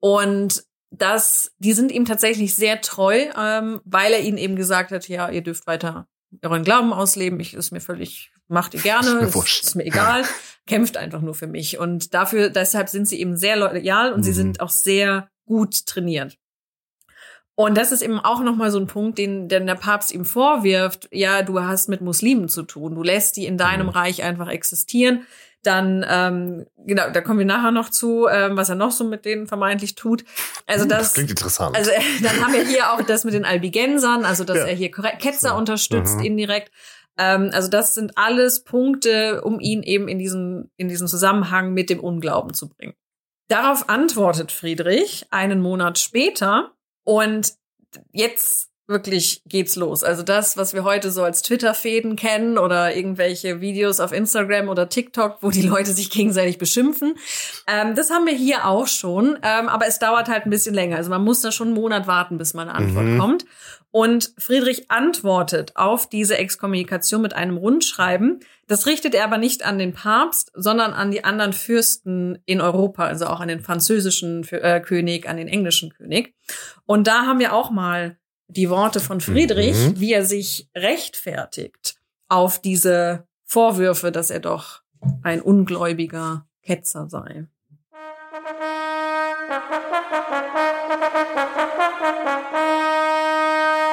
Und dass die sind ihm tatsächlich sehr treu, ähm, weil er ihnen eben gesagt hat, ja, ihr dürft weiter euren Glauben ausleben, ich ist mir völlig, macht ihr gerne, ist mir, ist, ist mir egal, kämpft einfach nur für mich. Und dafür, deshalb sind sie eben sehr loyal und mhm. sie sind auch sehr gut trainiert. Und das ist eben auch nochmal so ein Punkt, den, den der Papst ihm vorwirft. Ja, du hast mit Muslimen zu tun. Du lässt die in deinem mhm. Reich einfach existieren. Dann, ähm, genau, da kommen wir nachher noch zu, ähm, was er noch so mit denen vermeintlich tut. Also das, das klingt interessant. Also dann haben wir hier auch das mit den Albigensern, also dass ja. er hier Ketzer so. unterstützt mhm. indirekt. Ähm, also das sind alles Punkte, um ihn eben in diesen, in diesen Zusammenhang mit dem Unglauben zu bringen. Darauf antwortet Friedrich einen Monat später und jetzt wirklich geht's los. Also das, was wir heute so als Twitter-Fäden kennen oder irgendwelche Videos auf Instagram oder TikTok, wo die Leute sich gegenseitig beschimpfen, ähm, das haben wir hier auch schon. Ähm, aber es dauert halt ein bisschen länger. Also man muss da schon einen Monat warten, bis mal eine Antwort mhm. kommt. Und Friedrich antwortet auf diese Exkommunikation mit einem Rundschreiben. Das richtet er aber nicht an den Papst, sondern an die anderen Fürsten in Europa, also auch an den französischen äh, König, an den englischen König. Und da haben wir auch mal die Worte von Friedrich, mhm. wie er sich rechtfertigt auf diese Vorwürfe, dass er doch ein ungläubiger Ketzer sei.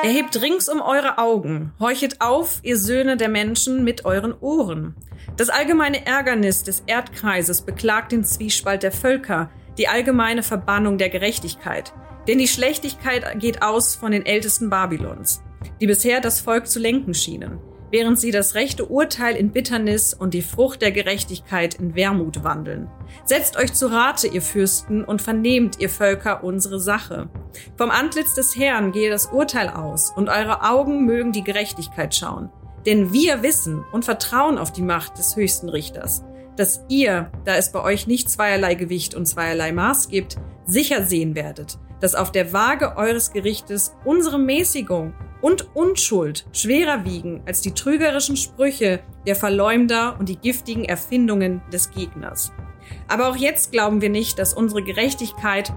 Erhebt ringsum eure Augen, horchet auf, ihr Söhne der Menschen, mit euren Ohren. Das allgemeine Ärgernis des Erdkreises beklagt den Zwiespalt der Völker, die allgemeine Verbannung der Gerechtigkeit. Denn die Schlechtigkeit geht aus von den Ältesten Babylons, die bisher das Volk zu lenken schienen, während sie das rechte Urteil in Bitternis und die Frucht der Gerechtigkeit in Wermut wandeln. Setzt euch zu Rate, ihr Fürsten, und vernehmt, ihr Völker, unsere Sache. Vom Antlitz des Herrn gehe das Urteil aus, und eure Augen mögen die Gerechtigkeit schauen. Denn wir wissen und vertrauen auf die Macht des höchsten Richters, dass ihr, da es bei euch nicht zweierlei Gewicht und zweierlei Maß gibt, sicher sehen werdet, dass auf der Waage eures Gerichtes unsere Mäßigung und Unschuld schwerer wiegen als die trügerischen Sprüche der Verleumder und die giftigen Erfindungen des Gegners. Aber auch jetzt glauben wir nicht, dass unsere Gerechtigkeit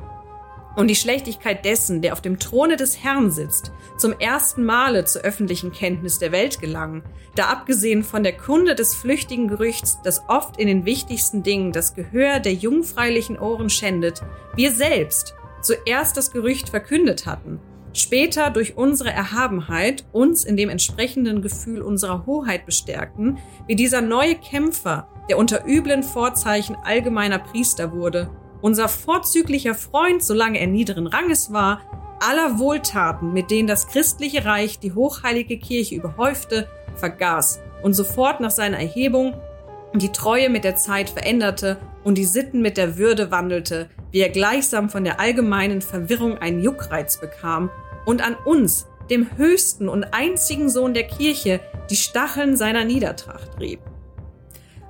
und die Schlechtigkeit dessen, der auf dem Throne des Herrn sitzt, zum ersten Male zur öffentlichen Kenntnis der Welt gelangen, da abgesehen von der Kunde des flüchtigen Gerüchts, das oft in den wichtigsten Dingen das Gehör der jungfreilichen Ohren schändet, wir selbst zuerst das Gerücht verkündet hatten, später durch unsere Erhabenheit uns in dem entsprechenden Gefühl unserer Hoheit bestärkten, wie dieser neue Kämpfer, der unter üblen Vorzeichen allgemeiner Priester wurde, unser vorzüglicher Freund, solange er niederen Ranges war, aller Wohltaten, mit denen das christliche Reich die hochheilige Kirche überhäufte, vergaß und sofort nach seiner Erhebung die Treue mit der Zeit veränderte und die Sitten mit der Würde wandelte, wie er gleichsam von der allgemeinen Verwirrung einen Juckreiz bekam und an uns, dem höchsten und einzigen Sohn der Kirche, die Stacheln seiner Niedertracht rieb.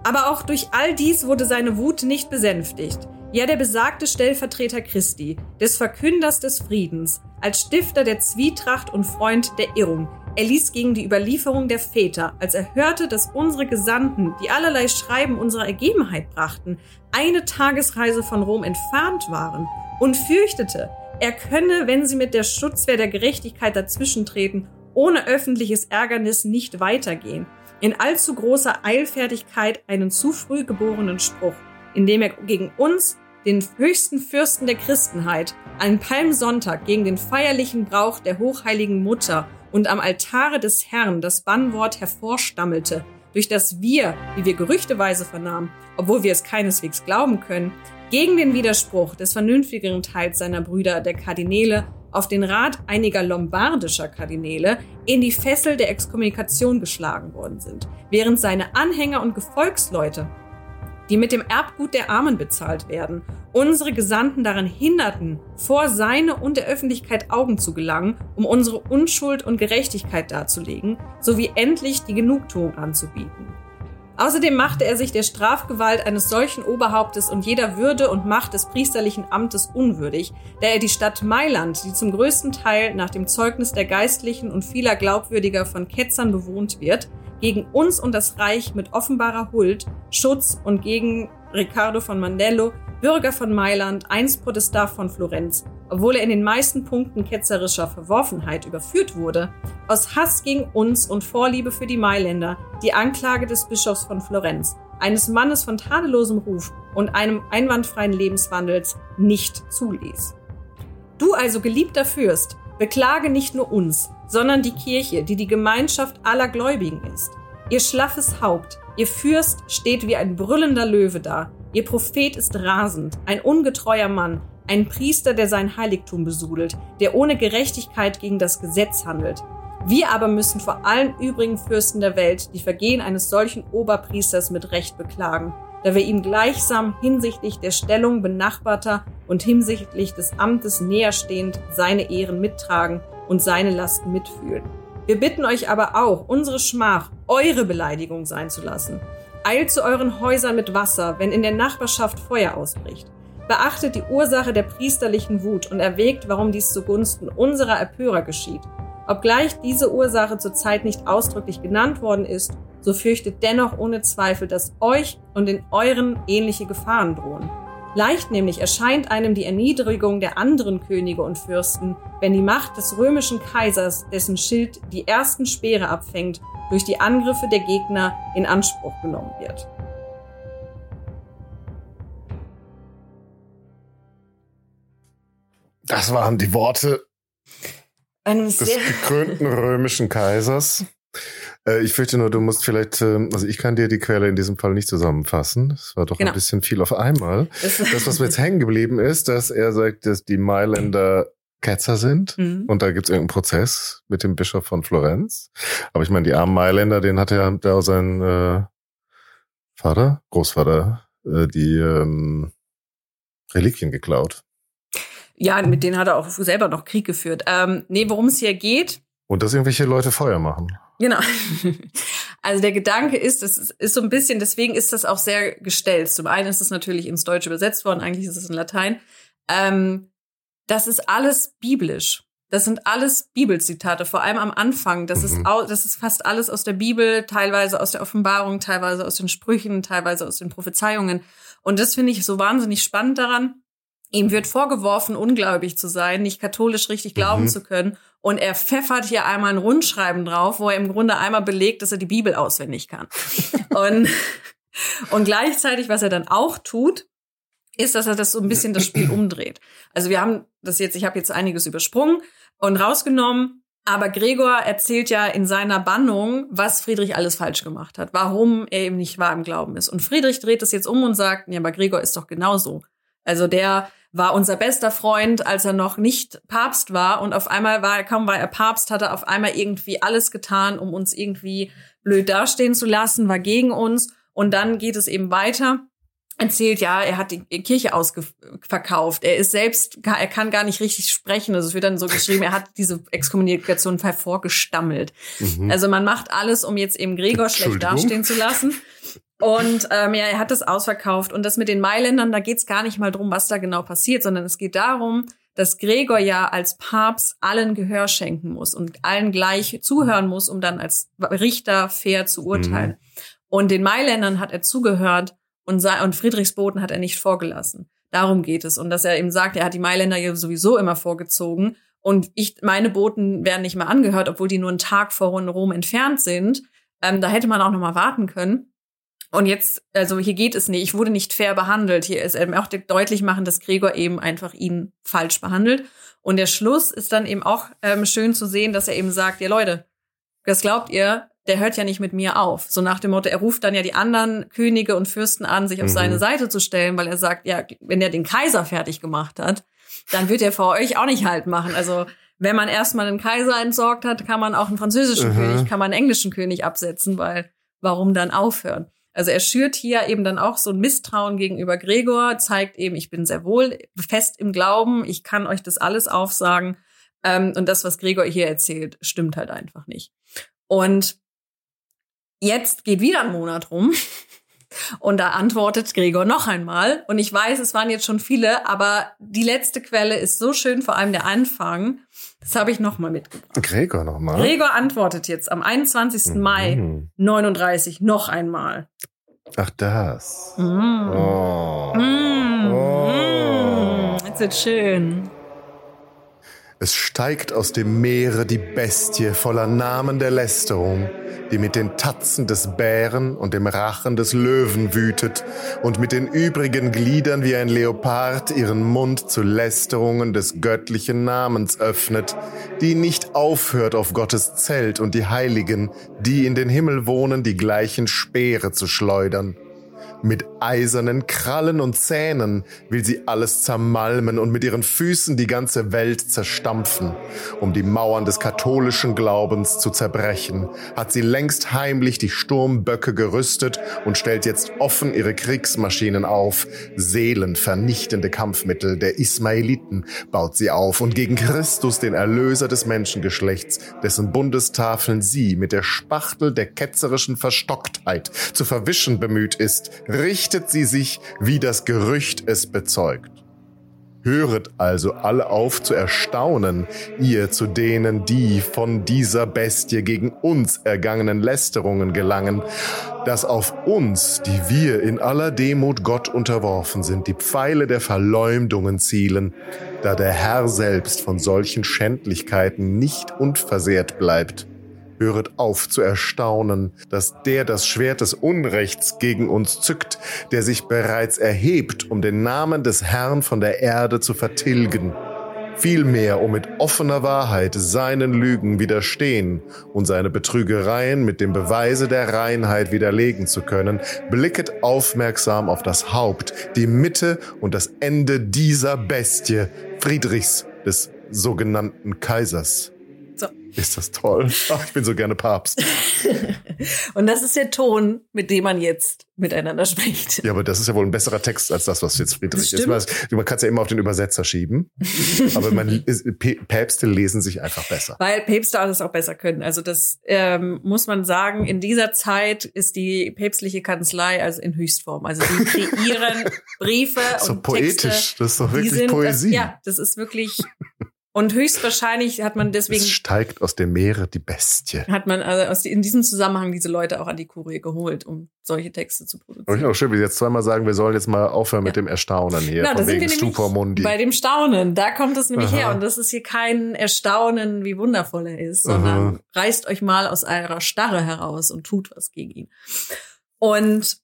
Aber auch durch all dies wurde seine Wut nicht besänftigt. Ja, der besagte Stellvertreter Christi, des Verkünders des Friedens, als Stifter der Zwietracht und Freund der Irrung, Er ließ gegen die Überlieferung der Väter, als er hörte, dass unsere Gesandten, die allerlei Schreiben unserer Ergebenheit brachten, eine Tagesreise von Rom entfernt waren und fürchtete, er könne, wenn sie mit der Schutzwehr der Gerechtigkeit dazwischentreten, ohne öffentliches Ärgernis nicht weitergehen, in allzu großer Eilfertigkeit einen zu früh geborenen Spruch, indem er gegen uns, den höchsten Fürsten der Christenheit, einen Palmsonntag gegen den feierlichen Brauch der hochheiligen Mutter und am Altare des Herrn das Bannwort hervorstammelte, durch das wir, wie wir gerüchteweise vernahmen, obwohl wir es keineswegs glauben können, gegen den Widerspruch des vernünftigeren Teils seiner Brüder der Kardinäle auf den Rat einiger lombardischer Kardinäle in die Fessel der Exkommunikation geschlagen worden sind, während seine Anhänger und Gefolgsleute die mit dem Erbgut der Armen bezahlt werden, unsere Gesandten daran hinderten, vor seine und der Öffentlichkeit Augen zu gelangen, um unsere Unschuld und Gerechtigkeit darzulegen, sowie endlich die Genugtuung anzubieten. Außerdem machte er sich der Strafgewalt eines solchen Oberhauptes und jeder Würde und Macht des priesterlichen Amtes unwürdig, da er die Stadt Mailand, die zum größten Teil nach dem Zeugnis der Geistlichen und vieler Glaubwürdiger von Ketzern bewohnt wird, gegen uns und das Reich mit offenbarer Huld, Schutz und gegen Riccardo von Mandello, Bürger von Mailand, einst Protestar von Florenz, obwohl er in den meisten Punkten ketzerischer Verworfenheit überführt wurde, aus Hass gegen uns und Vorliebe für die Mailänder die Anklage des Bischofs von Florenz, eines Mannes von tadellosem Ruf und einem einwandfreien Lebenswandels, nicht zuließ. Du also, geliebter Fürst, beklage nicht nur uns, sondern die Kirche, die die Gemeinschaft aller Gläubigen ist. Ihr schlaffes Haupt, ihr Fürst steht wie ein brüllender Löwe da, ihr Prophet ist rasend, ein ungetreuer Mann, ein Priester, der sein Heiligtum besudelt, der ohne Gerechtigkeit gegen das Gesetz handelt. Wir aber müssen vor allen übrigen Fürsten der Welt die Vergehen eines solchen Oberpriesters mit Recht beklagen, da wir ihm gleichsam hinsichtlich der Stellung benachbarter und hinsichtlich des Amtes näherstehend seine Ehren mittragen und seine Lasten mitfühlen. Wir bitten euch aber auch, unsere Schmach eure Beleidigung sein zu lassen. Eilt zu euren Häusern mit Wasser, wenn in der Nachbarschaft Feuer ausbricht. Beachtet die Ursache der priesterlichen Wut und erwägt, warum dies zugunsten unserer Erpörer geschieht. Obgleich diese Ursache zurzeit nicht ausdrücklich genannt worden ist, so fürchtet dennoch ohne Zweifel, dass euch und in euren ähnliche Gefahren drohen. Leicht nämlich erscheint einem die Erniedrigung der anderen Könige und Fürsten, wenn die Macht des römischen Kaisers, dessen Schild die ersten Speere abfängt, durch die Angriffe der Gegner in Anspruch genommen wird. Das waren die Worte des gekrönten römischen Kaisers. Äh, ich fürchte nur, du musst vielleicht, äh, also ich kann dir die Quelle in diesem Fall nicht zusammenfassen. Es war doch genau. ein bisschen viel auf einmal. Das, was mir jetzt hängen geblieben ist, dass er sagt, dass die Mailänder Ketzer sind mhm. und da gibt's irgendeinen Prozess mit dem Bischof von Florenz. Aber ich meine, die armen Mailänder, den hat er da sein äh, Vater, Großvater, äh, die ähm, Reliquien geklaut. Ja, mit denen hat er auch selber noch Krieg geführt. Ähm, nee, worum es hier geht. Und dass irgendwelche Leute Feuer machen. Genau. Also der Gedanke ist, es ist so ein bisschen, deswegen ist das auch sehr gestellt. Zum einen ist es natürlich ins Deutsche übersetzt worden, eigentlich ist es in Latein. Ähm, das ist alles biblisch. Das sind alles Bibelzitate, vor allem am Anfang. Das ist, mhm. das ist fast alles aus der Bibel, teilweise aus der Offenbarung, teilweise aus den Sprüchen, teilweise aus den Prophezeiungen. Und das finde ich so wahnsinnig spannend daran. Ihm wird vorgeworfen, ungläubig zu sein, nicht katholisch richtig glauben mhm. zu können. Und er pfeffert hier einmal ein Rundschreiben drauf, wo er im Grunde einmal belegt, dass er die Bibel auswendig kann. und, und gleichzeitig, was er dann auch tut, ist, dass er das so ein bisschen das Spiel umdreht. Also wir haben das jetzt, ich habe jetzt einiges übersprungen und rausgenommen, aber Gregor erzählt ja in seiner Bannung, was Friedrich alles falsch gemacht hat, warum er eben nicht wahr im Glauben ist. Und Friedrich dreht das jetzt um und sagt, ja, aber Gregor ist doch genauso. Also der war unser bester Freund, als er noch nicht Papst war. Und auf einmal war, kaum war er Papst, hat er auf einmal irgendwie alles getan, um uns irgendwie blöd dastehen zu lassen, war gegen uns. Und dann geht es eben weiter erzählt, ja, er hat die Kirche ausverkauft. Er ist selbst, er kann gar nicht richtig sprechen. Also es wird dann so geschrieben, er hat diese Exkommunikation vorgestammelt. Mhm. Also man macht alles, um jetzt eben Gregor schlecht dastehen zu lassen. Und ähm, ja, er hat das ausverkauft. Und das mit den Mailändern, da geht's gar nicht mal drum, was da genau passiert, sondern es geht darum, dass Gregor ja als Papst allen Gehör schenken muss und allen gleich zuhören muss, um dann als Richter fair zu urteilen. Mhm. Und den Mailändern hat er zugehört und, und Friedrichsboten hat er nicht vorgelassen. Darum geht es. Und dass er eben sagt, er hat die Mailänder ja sowieso immer vorgezogen. Und ich, meine Boten werden nicht mehr angehört, obwohl die nur einen Tag vor Rom entfernt sind. Ähm, da hätte man auch noch mal warten können. Und jetzt, also hier geht es nicht. Ich wurde nicht fair behandelt. Hier ist eben auch deutlich machen, dass Gregor eben einfach ihn falsch behandelt. Und der Schluss ist dann eben auch ähm, schön zu sehen, dass er eben sagt, ja Leute, was glaubt ihr? Der hört ja nicht mit mir auf. So nach dem Motto, er ruft dann ja die anderen Könige und Fürsten an, sich auf mhm. seine Seite zu stellen, weil er sagt, ja, wenn er den Kaiser fertig gemacht hat, dann wird er vor euch auch nicht halt machen. Also wenn man erstmal einen Kaiser entsorgt hat, kann man auch einen französischen mhm. König, kann man einen englischen König absetzen, weil warum dann aufhören? Also er schürt hier eben dann auch so ein Misstrauen gegenüber Gregor, zeigt eben, ich bin sehr wohl fest im Glauben, ich kann euch das alles aufsagen. Ähm, und das, was Gregor hier erzählt, stimmt halt einfach nicht. Und jetzt geht wieder ein Monat rum. Und da antwortet Gregor noch einmal. Und ich weiß, es waren jetzt schon viele, aber die letzte Quelle ist so schön, vor allem der Anfang. Das habe ich nochmal mitgebracht. Gregor nochmal. Gregor antwortet jetzt am 21. Mhm. Mai 39 noch einmal. Ach, das. Mm. Oh. Mm. Oh. Jetzt wird schön. Es steigt aus dem Meere die Bestie voller Namen der Lästerung, die mit den Tatzen des Bären und dem Rachen des Löwen wütet und mit den übrigen Gliedern wie ein Leopard ihren Mund zu Lästerungen des göttlichen Namens öffnet, die nicht aufhört auf Gottes Zelt und die Heiligen, die in den Himmel wohnen, die gleichen Speere zu schleudern. Mit eisernen Krallen und Zähnen will sie alles zermalmen und mit ihren Füßen die ganze Welt zerstampfen. Um die Mauern des katholischen Glaubens zu zerbrechen, hat sie längst heimlich die Sturmböcke gerüstet und stellt jetzt offen ihre Kriegsmaschinen auf. Seelenvernichtende Kampfmittel der Ismaeliten baut sie auf und gegen Christus, den Erlöser des Menschengeschlechts, dessen Bundestafeln sie mit der Spachtel der ketzerischen Verstocktheit zu verwischen bemüht ist, richtet sie sich, wie das Gerücht es bezeugt. Höret also alle auf zu erstaunen, ihr zu denen, die von dieser Bestie gegen uns ergangenen Lästerungen gelangen, dass auf uns, die wir in aller Demut Gott unterworfen sind, die Pfeile der Verleumdungen zielen, da der Herr selbst von solchen Schändlichkeiten nicht unversehrt bleibt höret auf zu erstaunen, dass der das Schwert des Unrechts gegen uns zückt, der sich bereits erhebt, um den Namen des Herrn von der Erde zu vertilgen. Vielmehr, um mit offener Wahrheit seinen Lügen widerstehen und seine Betrügereien mit dem Beweise der Reinheit widerlegen zu können, blicket aufmerksam auf das Haupt, die Mitte und das Ende dieser Bestie, Friedrichs, des sogenannten Kaisers. Ist das toll. Ach, ich bin so gerne Papst. und das ist der Ton, mit dem man jetzt miteinander spricht. Ja, aber das ist ja wohl ein besserer Text als das, was jetzt Friedrich ist. Man kann es ja immer auf den Übersetzer schieben. aber man, Päpste lesen sich einfach besser. Weil Päpste alles auch besser können. Also das ähm, muss man sagen, in dieser Zeit ist die päpstliche Kanzlei also in Höchstform. Also die kreieren Briefe so und poetisch. Texte. Das ist doch wirklich sind, Poesie. Das, ja, das ist wirklich und höchstwahrscheinlich hat man deswegen. Es steigt aus dem Meere die Bestie. Hat man also aus, in diesem Zusammenhang diese Leute auch an die Kurie geholt, um solche Texte zu produzieren. Ich auch schön, wie Sie jetzt zweimal sagen, wir sollen jetzt mal aufhören ja. mit dem Erstaunen hier. Na, von wegen Stupor Mundi. Bei dem Staunen, da kommt es nämlich Aha. her. Und das ist hier kein Erstaunen, wie wundervoll er ist, sondern Aha. reißt euch mal aus eurer Starre heraus und tut was gegen ihn. Und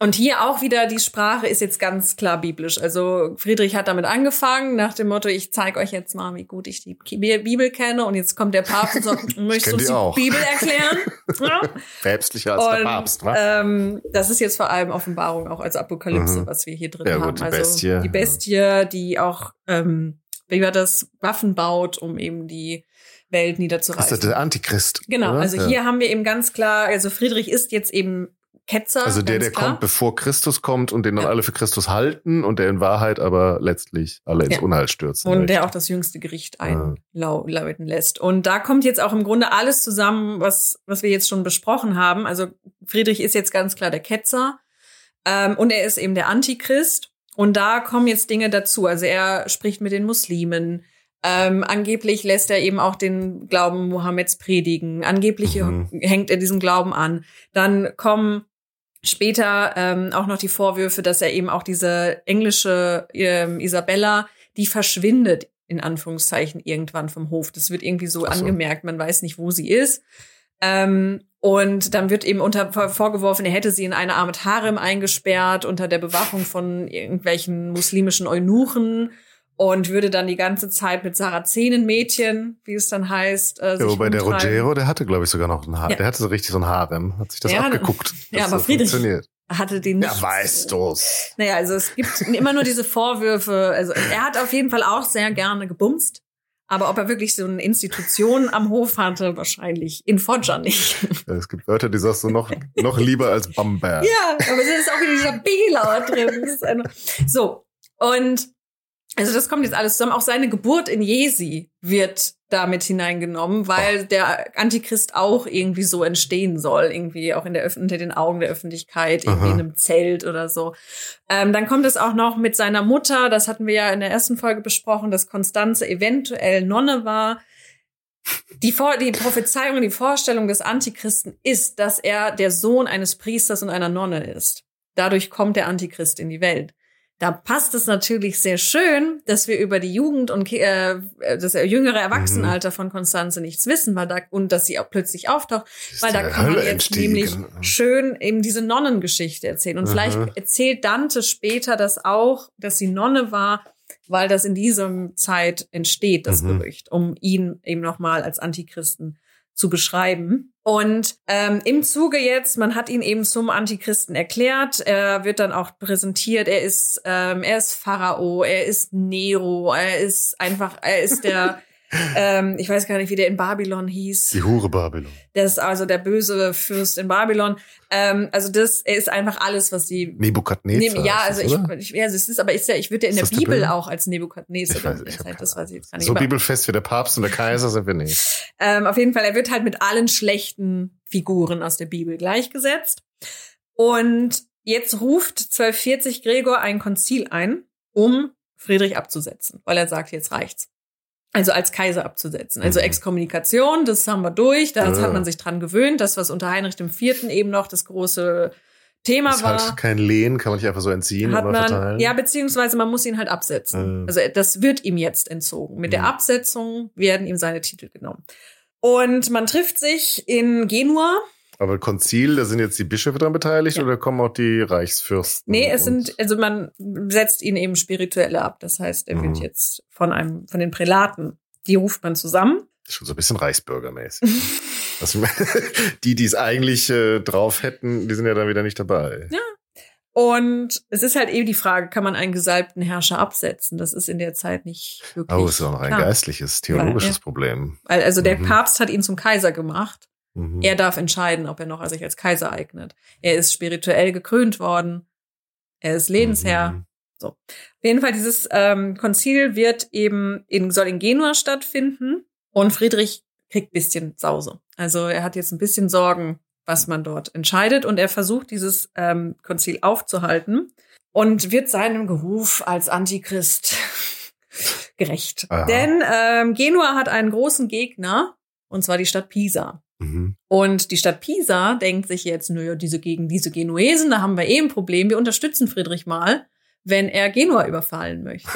und hier auch wieder, die Sprache ist jetzt ganz klar biblisch. Also Friedrich hat damit angefangen, nach dem Motto, ich zeige euch jetzt mal, wie gut ich die Bibel kenne. Und jetzt kommt der Papst und sagt, möchtest du uns die auch. Bibel erklären? ja? Päpstlicher als und, der Papst, wa? Ähm, das ist jetzt vor allem Offenbarung auch als Apokalypse, mhm. was wir hier drin ja, haben. Gut, die also Bestie. die Bestie, die auch, ähm, wie war das, Waffen baut, um eben die Welt niederzureißen. Das ist der Antichrist. Genau, oder? also ja. hier haben wir eben ganz klar, also Friedrich ist jetzt eben Ketzer. Also der, der klar. kommt, bevor Christus kommt und den dann ja. alle für Christus halten und der in Wahrheit aber letztlich alle ins ja. Unheil stürzen. Und der auch das jüngste Gericht einläuten lässt. Und da kommt jetzt auch im Grunde alles zusammen, was, was wir jetzt schon besprochen haben. Also Friedrich ist jetzt ganz klar der Ketzer ähm, und er ist eben der Antichrist. Und da kommen jetzt Dinge dazu. Also er spricht mit den Muslimen. Ähm, angeblich lässt er eben auch den Glauben Mohammeds predigen. Angeblich Mhm. hängt er diesen Glauben an. Dann kommen später ähm, auch noch die Vorwürfe, dass er eben auch diese englische ähm, Isabella, die verschwindet in Anführungszeichen irgendwann vom Hof. Das wird irgendwie so, so. angemerkt, man weiß nicht, wo sie ist. Ähm, und dann wird eben unter vor- vorgeworfen, er hätte sie in eine Art Harem eingesperrt unter der Bewachung von irgendwelchen muslimischen Eunuchen und würde dann die ganze Zeit mit Sarazenenmädchen, wie es dann heißt, äh, Ja, wobei der. Rogero, der hatte, glaube ich, sogar noch ein Haar. Ja. Der hatte so richtig so ein Harem. Hat sich das Ja, abgeguckt. ja, aber das Friedrich- hatte den nicht. Ja, weißt du's. Naja, also es gibt immer nur diese Vorwürfe. Also er hat auf jeden Fall auch sehr gerne gebumst. Aber ob er wirklich so eine Institution am Hof hatte, wahrscheinlich in Foggia nicht. Es gibt Wörter, die sagst du noch, noch lieber als Bamberg. Ja, aber es ist auch wieder dieser B-Laut drin. So, und also das kommt jetzt alles zusammen. Auch seine Geburt in Jesi wird damit hineingenommen, weil der Antichrist auch irgendwie so entstehen soll, irgendwie auch in der Öff unter den Augen der Öffentlichkeit, irgendwie Aha. in einem Zelt oder so. Ähm, dann kommt es auch noch mit seiner Mutter, das hatten wir ja in der ersten Folge besprochen, dass Konstanze eventuell Nonne war. Die, Vor die Prophezeiung und die Vorstellung des Antichristen ist, dass er der Sohn eines Priesters und einer Nonne ist. Dadurch kommt der Antichrist in die Welt. Da passt es natürlich sehr schön, dass wir über die Jugend und äh, das jüngere Erwachsenenalter von Konstanze nichts wissen, weil da und dass sie auch plötzlich auftaucht, Ist weil da kann man Hölle jetzt entstiegen. nämlich schön eben diese Nonnengeschichte erzählen. Und vielleicht Aha. erzählt Dante später das auch, dass sie Nonne war, weil das in diesem Zeit entsteht, das Mhm. Gerücht, um ihn eben nochmal als Antichristen zu beschreiben. Und ähm, im Zuge jetzt, man hat ihn eben zum Antichristen erklärt, er wird dann auch präsentiert, er ist, ähm, er ist Pharao, er ist Nero, er ist einfach, er ist der, ähm, ich weiß gar nicht, wie der in Babylon hieß. Die Hure Babylon. Das ist also der böse Fürst in Babylon. Ähm, also das er ist einfach alles, was die Nebukadnezar. Nee, ja, also das, ich, ich ja, es ist aber ist ja, ich würde ja in der das der Bibel Bibel? auch als Nebukadnezar Ich weiß, ich das weiß ich jetzt gar nicht. So Aber, bibelfest wie der Papst und der Kaiser sind wir nicht. ähm, auf jeden Fall, er wird halt mit allen schlechten Figuren aus der Bibel gleichgesetzt. Und jetzt ruft 1240 Gregor ein Konzil ein, um Friedrich abzusetzen, weil er sagt, jetzt reicht's. Also als Kaiser abzusetzen. Also Mhm. Exkommunikation, das haben wir durch, da Ja. hat man sich dran gewöhnt, das, was unter Heinrich IV. eben noch das große Thema Ist war. halt kein Lehen, kann man nicht einfach so entziehen hat man, verteilen. ja, beziehungsweise man muss ihn halt absetzen. Äh. Also das wird ihm jetzt entzogen. Mit der Mhm. Absetzung werden ihm seine Titel genommen. Und man trifft sich in Genua. Aber Konzil, da sind jetzt die Bischöfe dran beteiligt Ja. oder kommen auch die Reichsfürsten? Nee, es sind, also man setzt ihn eben spirituell ab. Das heißt, er wird Mhm. jetzt von einem, von den Prälaten, die ruft man zusammen. Schon so ein bisschen reichsbürgermäßig. Also, die, die es eigentlich äh, drauf hätten, die sind ja dann wieder nicht dabei. Ja. Und es ist halt eben die Frage, kann man einen gesalbten Herrscher absetzen? Das ist in der Zeit nicht wirklich. Oh, ist auch noch ein klar. geistliches, theologisches Ja. Problem. Weil- Also der Mhm. Papst hat ihn zum Kaiser gemacht. Mhm. Er darf entscheiden, ob er noch sich als Kaiser eignet. Er ist spirituell gekrönt worden. Er ist Lebensherr. Mhm. Auf jeden Fall, dieses ähm, Konzil wird eben in, soll in Genua stattfinden und Friedrich kriegt bisschen Sause. Also er hat jetzt ein bisschen Sorgen, was man dort entscheidet und er versucht, dieses ähm, Konzil aufzuhalten und wird seinem Geruf als Antichrist gerecht. Aha. Denn ähm, Genua hat einen großen Gegner, und zwar die Stadt Pisa. Mhm. Und die Stadt Pisa denkt sich jetzt, naja, diese gegen diese Genuesen, da haben wir eh ein Problem. Wir unterstützen Friedrich mal, wenn er Genua überfallen möchte.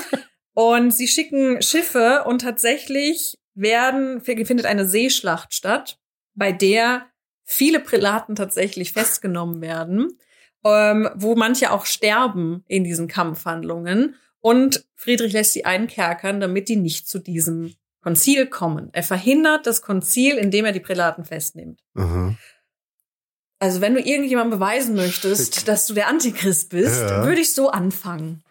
und sie schicken Schiffe und tatsächlich werden, findet eine Seeschlacht statt, bei der viele Prälaten tatsächlich festgenommen werden, ähm, wo manche auch sterben in diesen Kampfhandlungen. Und Friedrich lässt sie einkerkern, damit die nicht zu diesem Konzil kommen. Er verhindert das Konzil, indem er die Prälaten festnimmt. Mhm. Also wenn du irgendjemandem beweisen möchtest, dass du der Antichrist bist, Ja. würde ich so anfangen.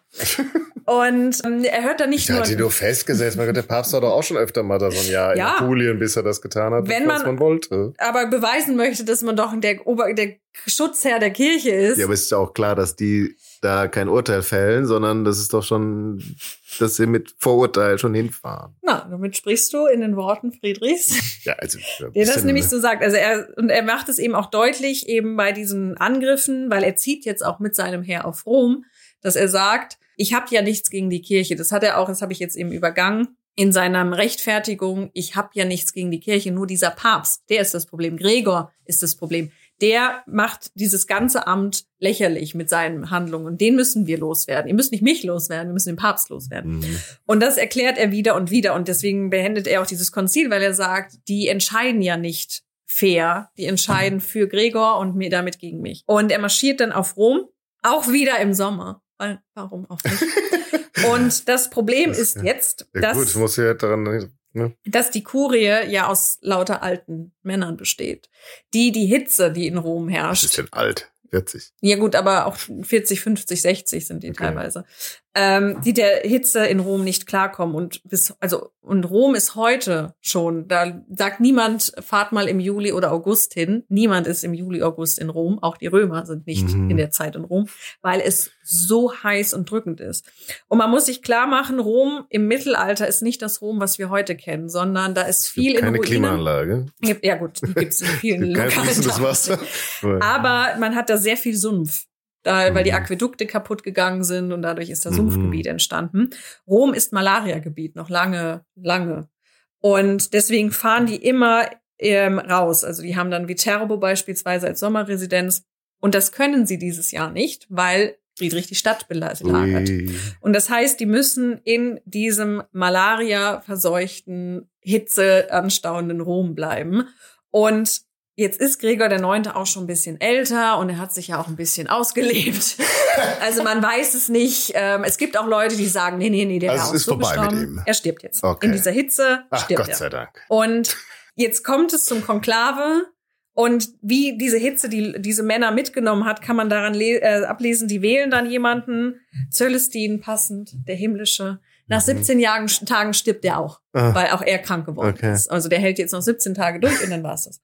Und ähm, er hört dann nicht Der nur, hat die nur festgesetzt. Mein Gott, der Papst war doch auch schon öfter mal da so ein Jahr Ja. in Apulien, bis er das getan hat, Wenn was man- man wollte. aber beweisen möchte, dass man doch der, Ober der Schutzherr der Kirche ist. Ja, aber es ist ja auch klar, dass die da kein Urteil fällen, sondern das ist doch schon, dass sie mit Vorurteil schon hinfahren. Na, damit sprichst du in den Worten Friedrichs. Ja, also. Der das bisschen, nämlich so sagt. Also er, und er macht es eben auch deutlich eben bei diesen Angriffen, weil er zieht jetzt auch mit seinem Heer auf Rom, dass er sagt, ich habe ja nichts gegen die Kirche. Das hat er auch, das habe ich jetzt eben übergangen in seiner Rechtfertigung, ich habe ja nichts gegen die Kirche, nur dieser Papst, der ist das Problem. Gregor ist das Problem. Der macht dieses ganze Amt lächerlich mit seinen Handlungen und den müssen wir loswerden. Ihr müsst nicht mich loswerden, wir müssen den Papst loswerden. Mhm. Und das erklärt er wieder und wieder und deswegen beendet er auch dieses Konzil, weil er sagt, die entscheiden ja nicht fair, die entscheiden für Gregor und mir damit gegen mich. Und er marschiert dann auf Rom, auch wieder im Sommer. Weil, warum auch nicht? Und das Problem das, ist jetzt, ja, dass, gut, muss ja daran, ne? dass die Kurie ja aus lauter alten Männern besteht, die die Hitze, die in Rom herrscht. Was ist denn alt? 40. Ja gut, aber auch 40, 50, 60 sind die okay. teilweise ähm, die der Hitze in Rom nicht klarkommen. Und bis, also, und Rom ist heute schon, da sagt niemand, fahrt mal im Juli oder August hin. Niemand ist im Juli, August in Rom. Auch die Römer sind nicht mhm. in der Zeit in Rom, weil es so heiß und drückend ist. Und man muss sich klar machen, Rom im Mittelalter ist nicht das Rom, was wir heute kennen, sondern da ist viel in keine Ruinen. Klimaanlage. Ja gut, die gibt es in vielen lokalen Wasser. Aber man hat da sehr viel Sumpf da, weil die mhm. Aquädukte kaputt gegangen sind und dadurch ist das mhm. Sumpfgebiet entstanden. Rom ist Malariagebiet, noch lange, lange. Und deswegen fahren die immer ähm, raus. Also die haben dann Viterbo beispielsweise als Sommerresidenz. Und das können sie dieses Jahr nicht, weil Friedrich die Stadt belagert. Und das heißt, die müssen in diesem Malaria verseuchten, Hitze anstauenden Rom bleiben. Und Jetzt ist Gregor der Neunte auch schon ein bisschen älter und er hat sich ja auch ein bisschen ausgelebt. also man weiß es nicht. Ähm, es gibt auch Leute, die sagen, nee, nee, nee, der also ist vorbei mit ihm. Er stirbt jetzt. Okay. In dieser Hitze Ach, stirbt Gott er. sei Dank. Und jetzt kommt es zum Konklave und wie diese Hitze die diese Männer mitgenommen hat, kann man daran äh, ablesen, die wählen dann jemanden, Zöllestin passend, der himmlische, nach 17 mhm. Jahren, Tagen stirbt er auch, ah. weil auch er krank geworden okay. ist. Also der hält jetzt noch 17 Tage durch und dann war's das.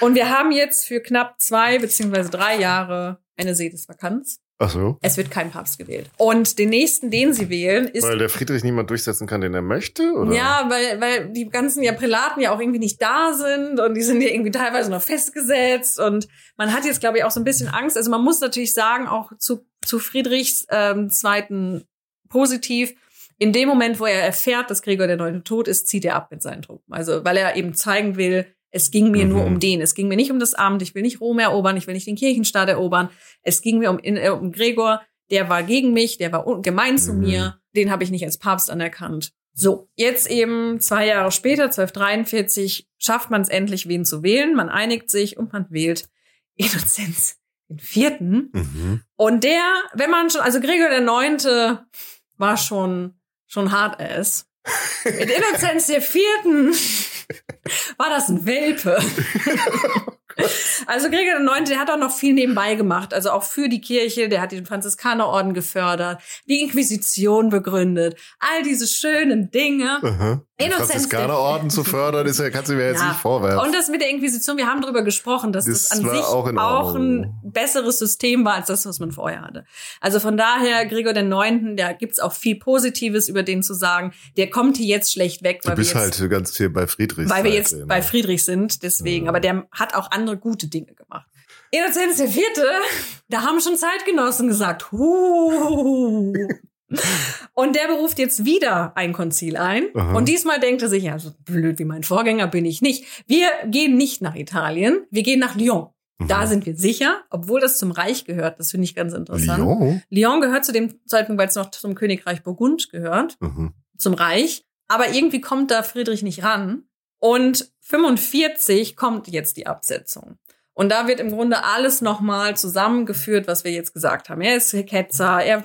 Und wir haben jetzt für knapp zwei beziehungsweise drei Jahre eine Sedesvakanz. Ach so. Es wird kein Papst gewählt. Und den nächsten, den sie wählen, ist. Weil der Friedrich niemand durchsetzen kann, den er möchte, oder? Ja, weil, weil die ganzen ja Prälaten ja auch irgendwie nicht da sind und die sind ja irgendwie teilweise noch festgesetzt und man hat jetzt, glaube ich, auch so ein bisschen Angst. Also man muss natürlich sagen, auch zu, zu Friedrichs ähm, zweiten positiv, in dem Moment, wo er erfährt, dass Gregor der Neunte tot ist, zieht er ab mit seinen Truppen. Also, weil er eben zeigen will, es ging mir mhm. nur um den. Es ging mir nicht um das Amt. Ich will nicht Rom erobern. Ich will nicht den Kirchenstaat erobern. Es ging mir um, äh, um Gregor. Der war gegen mich. Der war gemein mhm. zu mir. Den habe ich nicht als Papst anerkannt. So, jetzt eben zwei Jahre später, 1243, schafft man es endlich, wen zu wählen. Man einigt sich und man wählt Innozenz den Vierten. Mhm. Und der, wenn man schon, also Gregor der Neunte war schon schon hart ist. Mit Innozenz der Vierten war das ein Welpe. Also Gregor IX., der hat auch noch viel nebenbei gemacht, also auch für die Kirche, der hat den Franziskanerorden gefördert, die Inquisition begründet, all diese schönen Dinge. Aha. Franziskanerorden zu fördern, ist ja, kannst du mir jetzt ja. nicht vorwerfen. Und das mit der Inquisition, wir haben darüber gesprochen, dass das, das an sich auch, auch, ein besseres System war als das, was man vorher hatte. Also von daher, Gregor der Neunten, da gibt's auch viel Positives über den zu sagen. Der kommt hier jetzt schlecht weg, weil du bist wir jetzt, halt ganz viel bei Friedrich. Weil wir jetzt sehen, bei Friedrich sind, deswegen. Ja. Aber der hat auch andere gute Dinge gemacht. Innozenz der Vierte, da haben schon Zeitgenossen gesagt, huh. Und der beruft jetzt wieder ein Konzil ein. Aha. Und diesmal denkt er sich, ja, so blöd wie mein Vorgänger bin ich nicht. Wir gehen nicht nach Italien, wir gehen nach Lyon. Mhm. Da sind wir sicher, obwohl das zum Reich gehört. Das finde ich ganz interessant. Lyon? Lyon gehört zu dem Zeitpunkt, weil es noch zum Königreich Burgund gehört, mhm. zum Reich. Aber irgendwie kommt da Friedrich nicht ran. Und 45 kommt jetzt die Absetzung. Und da wird im Grunde alles nochmal zusammengeführt, was wir jetzt gesagt haben. Er ist Ketzer, er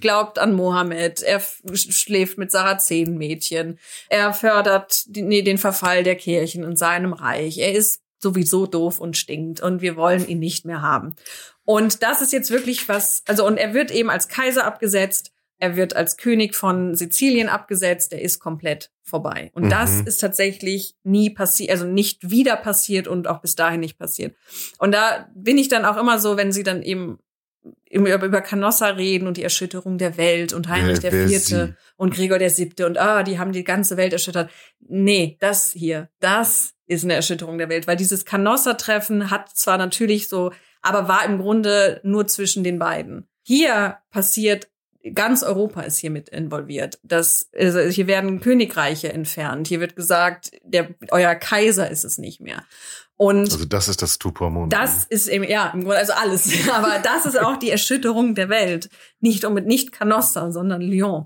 glaubt an Mohammed, er schläft mit Sarazenenmädchen, er fördert nee, den Verfall der Kirchen in seinem Reich. Er ist sowieso doof und stinkt und wir wollen ihn nicht mehr haben. Und das ist jetzt wirklich was, also und er wird eben als Kaiser abgesetzt er wird als König von Sizilien abgesetzt, er ist komplett vorbei. Und mhm. das ist tatsächlich nie passiert, also nicht wieder passiert und auch bis dahin nicht passiert. Und da bin ich dann auch immer so, wenn sie dann eben über, Canossa reden und die Erschütterung der Welt und Heinrich ja, der Vierte und Gregor der Siebte und ah, die haben die ganze Welt erschüttert. Nee, das hier, das ist eine Erschütterung der Welt, weil dieses Canossa-Treffen hat zwar natürlich so, aber war im Grunde nur zwischen den beiden. Hier passiert ganz Europa ist hier mit involviert. Das, also hier werden Königreiche entfernt. Hier wird gesagt, der, euer Kaiser ist es nicht mehr. Und also das ist das Tupor Das ist eben, ja, im Grunde, also alles. Aber das ist auch die Erschütterung der Welt. Nicht um mit nicht Canossa, sondern Lyon.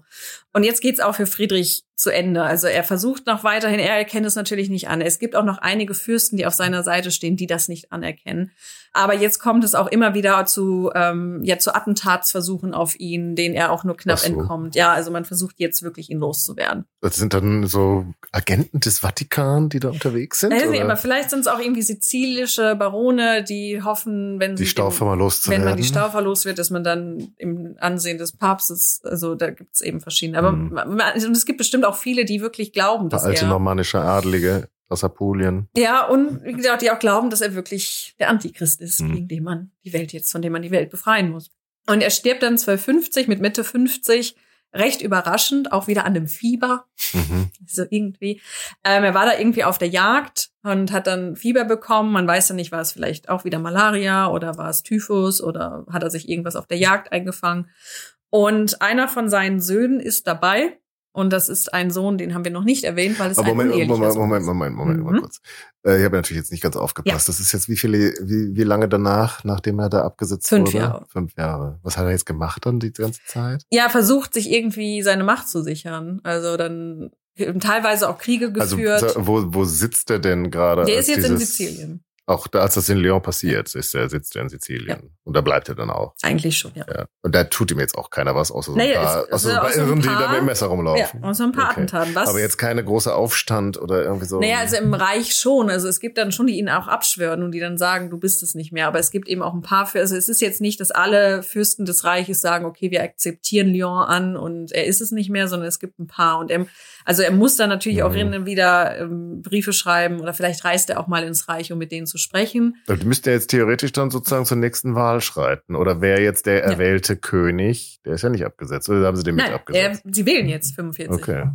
Und jetzt geht's auch für Friedrich zu Ende. Also er versucht noch weiterhin, er erkennt es natürlich nicht an. Es gibt auch noch einige Fürsten, die auf seiner Seite stehen, die das nicht anerkennen. Aber jetzt kommt es auch immer wieder zu, ähm, ja, zu Attentatsversuchen auf ihn, denen er auch nur knapp so. entkommt. Ja, also man versucht jetzt wirklich ihn loszuwerden. Das sind dann so Agenten des Vatikan, die da unterwegs sind? Weiß nicht, aber vielleicht sind es auch irgendwie sizilische Barone, die hoffen, wenn die sie Staufer mal loszuwerden. Wenn man die Staufer los wird, dass man dann im Ansehen des Papstes, also da gibt es eben verschiedene. Aber hm. man, es gibt bestimmt auch viele, die wirklich glauben, dass alte er normannische Adelige aus Apulien. Ja, und wie gesagt, die auch glauben, dass er wirklich der Antichrist ist, mhm. gegen den man die Welt jetzt, von dem man die Welt befreien muss. Und er stirbt dann 1250 mit Mitte 50 recht überraschend, auch wieder an dem Fieber. Mhm. So irgendwie. Ähm, er war da irgendwie auf der Jagd und hat dann Fieber bekommen. Man weiß ja nicht, war es vielleicht auch wieder Malaria oder war es Typhus oder hat er sich irgendwas auf der Jagd eingefangen. Und einer von seinen Söhnen ist dabei und das ist ein Sohn, den haben wir noch nicht erwähnt, weil es Aber Moment, ein Moment, Moment, Moment, Moment, Moment, mhm. mal kurz. Äh, ich habe natürlich jetzt nicht ganz aufgepasst. Ja. Das ist jetzt wie viele, wie, wie lange danach, nachdem er da abgesetzt Fünf wurde? Jahre. Fünf Jahre. Was hat er jetzt gemacht dann die ganze Zeit? Ja, versucht sich irgendwie seine Macht zu sichern. Also dann teilweise auch Kriege also, geführt. Also wo, wo sitzt er denn gerade? Der ist jetzt in Sizilien. Auch da, als das in Lyon passiert, ist er, sitzt er in Sizilien. Ja. Und da bleibt er dann auch. Eigentlich schon, ja. ja. Und da tut ihm jetzt auch keiner was, außer so ein naja, paar, außer so ein paar Irren, die da mit dem Messer rumlaufen. Ja, außer ein paar okay. Attentaten. Was? Aber jetzt keine große Aufstand oder irgendwie so. Naja, also im Reich schon. Also es gibt dann schon, die ihn auch abschwören und die dann sagen, du bist es nicht mehr. Aber es gibt eben auch ein paar für, also es ist jetzt nicht, dass alle Fürsten des Reiches sagen, okay, wir akzeptieren Lyon an und er ist es nicht mehr, sondern es gibt ein paar. Und er, also er muss dann natürlich mhm. auch wieder ähm, Briefe schreiben oder vielleicht reist er auch mal ins Reich, um mit denen zu sprechen. Also müsste er jetzt theoretisch dann sozusagen zur nächsten Wahl schreiten. Oder wäre jetzt der erwählte ja. König, der ist ja nicht abgesetzt, oder haben sie den Nein, mit abgesetzt? Er, sie wählen jetzt 45. Okay.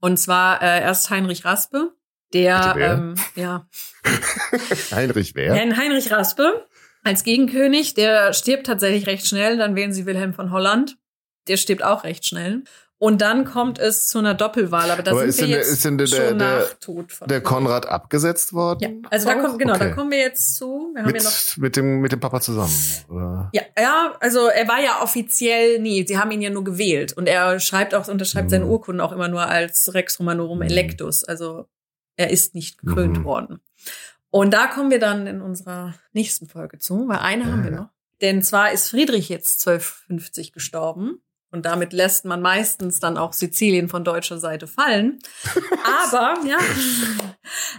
Und zwar äh, erst Heinrich Raspe, der, ähm, ja. Heinrich wer? Heinrich Raspe als Gegenkönig, der stirbt tatsächlich recht schnell. Dann wählen sie Wilhelm von Holland. Der stirbt auch recht schnell. Und dann kommt es zu einer Doppelwahl, aber da aber sind wir jetzt ist denn der, schon der, nach Tod von der Konrad abgesetzt worden? Ja, also da kommt genau, okay. da kommen wir jetzt zu. Wir haben mit, ja noch mit dem mit dem Papa zusammen. Oder? Ja, ja, also er war ja offiziell nie. Sie haben ihn ja nur gewählt und er schreibt auch unterschreibt mhm. seine Urkunden auch immer nur als Rex Romanorum mhm. Electus. Also er ist nicht gekrönt mhm. worden. Und da kommen wir dann in unserer nächsten Folge zu, weil eine ja, haben wir noch. Denn zwar ist Friedrich jetzt 1250 gestorben und damit lässt man meistens dann auch Sizilien von deutscher Seite fallen. Aber ja.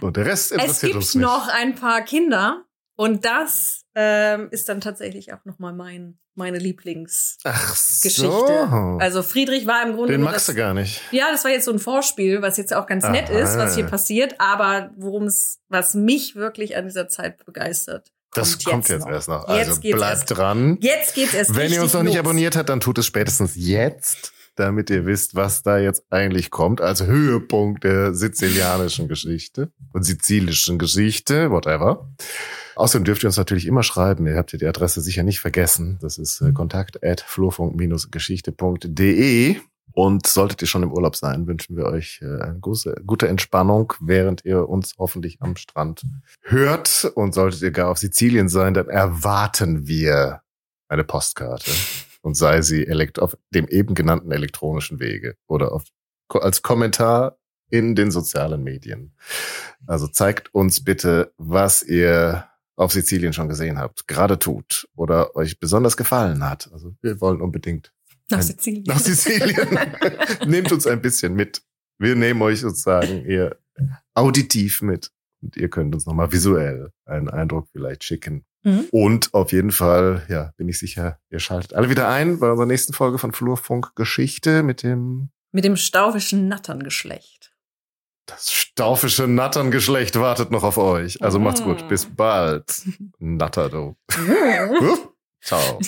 Und der Rest interessiert es gibt uns nicht. noch ein paar Kinder. Und das ähm, ist dann tatsächlich auch nochmal mein, meine Lieblingsgeschichte. So. Also Friedrich war im Grunde. Den magst das, du gar nicht. Ja, das war jetzt so ein Vorspiel, was jetzt auch ganz Aha. nett ist, was hier passiert. Aber worum es, was mich wirklich an dieser Zeit begeistert, das kommt, kommt jetzt, jetzt, erst noch. Also bleibt dran. Jetzt geht's erst Wenn ihr uns noch los. nicht abonniert habt, dann tut es spätestens jetzt, damit ihr wisst, was da jetzt eigentlich kommt, als Höhepunkt der sizilianischen Geschichte und sizilischen Geschichte, whatever. Außerdem dürft ihr uns natürlich immer schreiben. Ihr habt ja die Adresse sicher nicht vergessen. Das ist äh, kontakt at flurfunk-geschichte.de. Und solltet ihr schon im Urlaub sein, wünschen wir euch äh, eine gute, Entspannung, während ihr uns hoffentlich am Strand hört. Und solltet ihr gar auf Sizilien sein, dann erwarten wir eine Postkarte. Und sei sie auf dem eben genannten elektronischen Wege oder auf, als Kommentar in den sozialen Medien. Also zeigt uns bitte, was ihr auf Sizilien schon gesehen habt, gerade tut oder euch besonders gefallen hat. Also wir wollen unbedingt nach Sizilien. Nach Sizilien. Nehmt uns ein bisschen mit. Wir nehmen euch sozusagen eher auditiv mit. Und ihr könnt uns nochmal visuell einen Eindruck vielleicht schicken. Mhm. Und auf jeden Fall, ja, bin ich sicher, ihr schaltet alle wieder ein bei unserer nächsten Folge von Flurfunk Geschichte mit dem mit dem staufischen Natterngeschlecht. Das staufische Natterngeschlecht wartet noch auf euch. Also macht's gut. Bis bald. Natter, du. Ciao.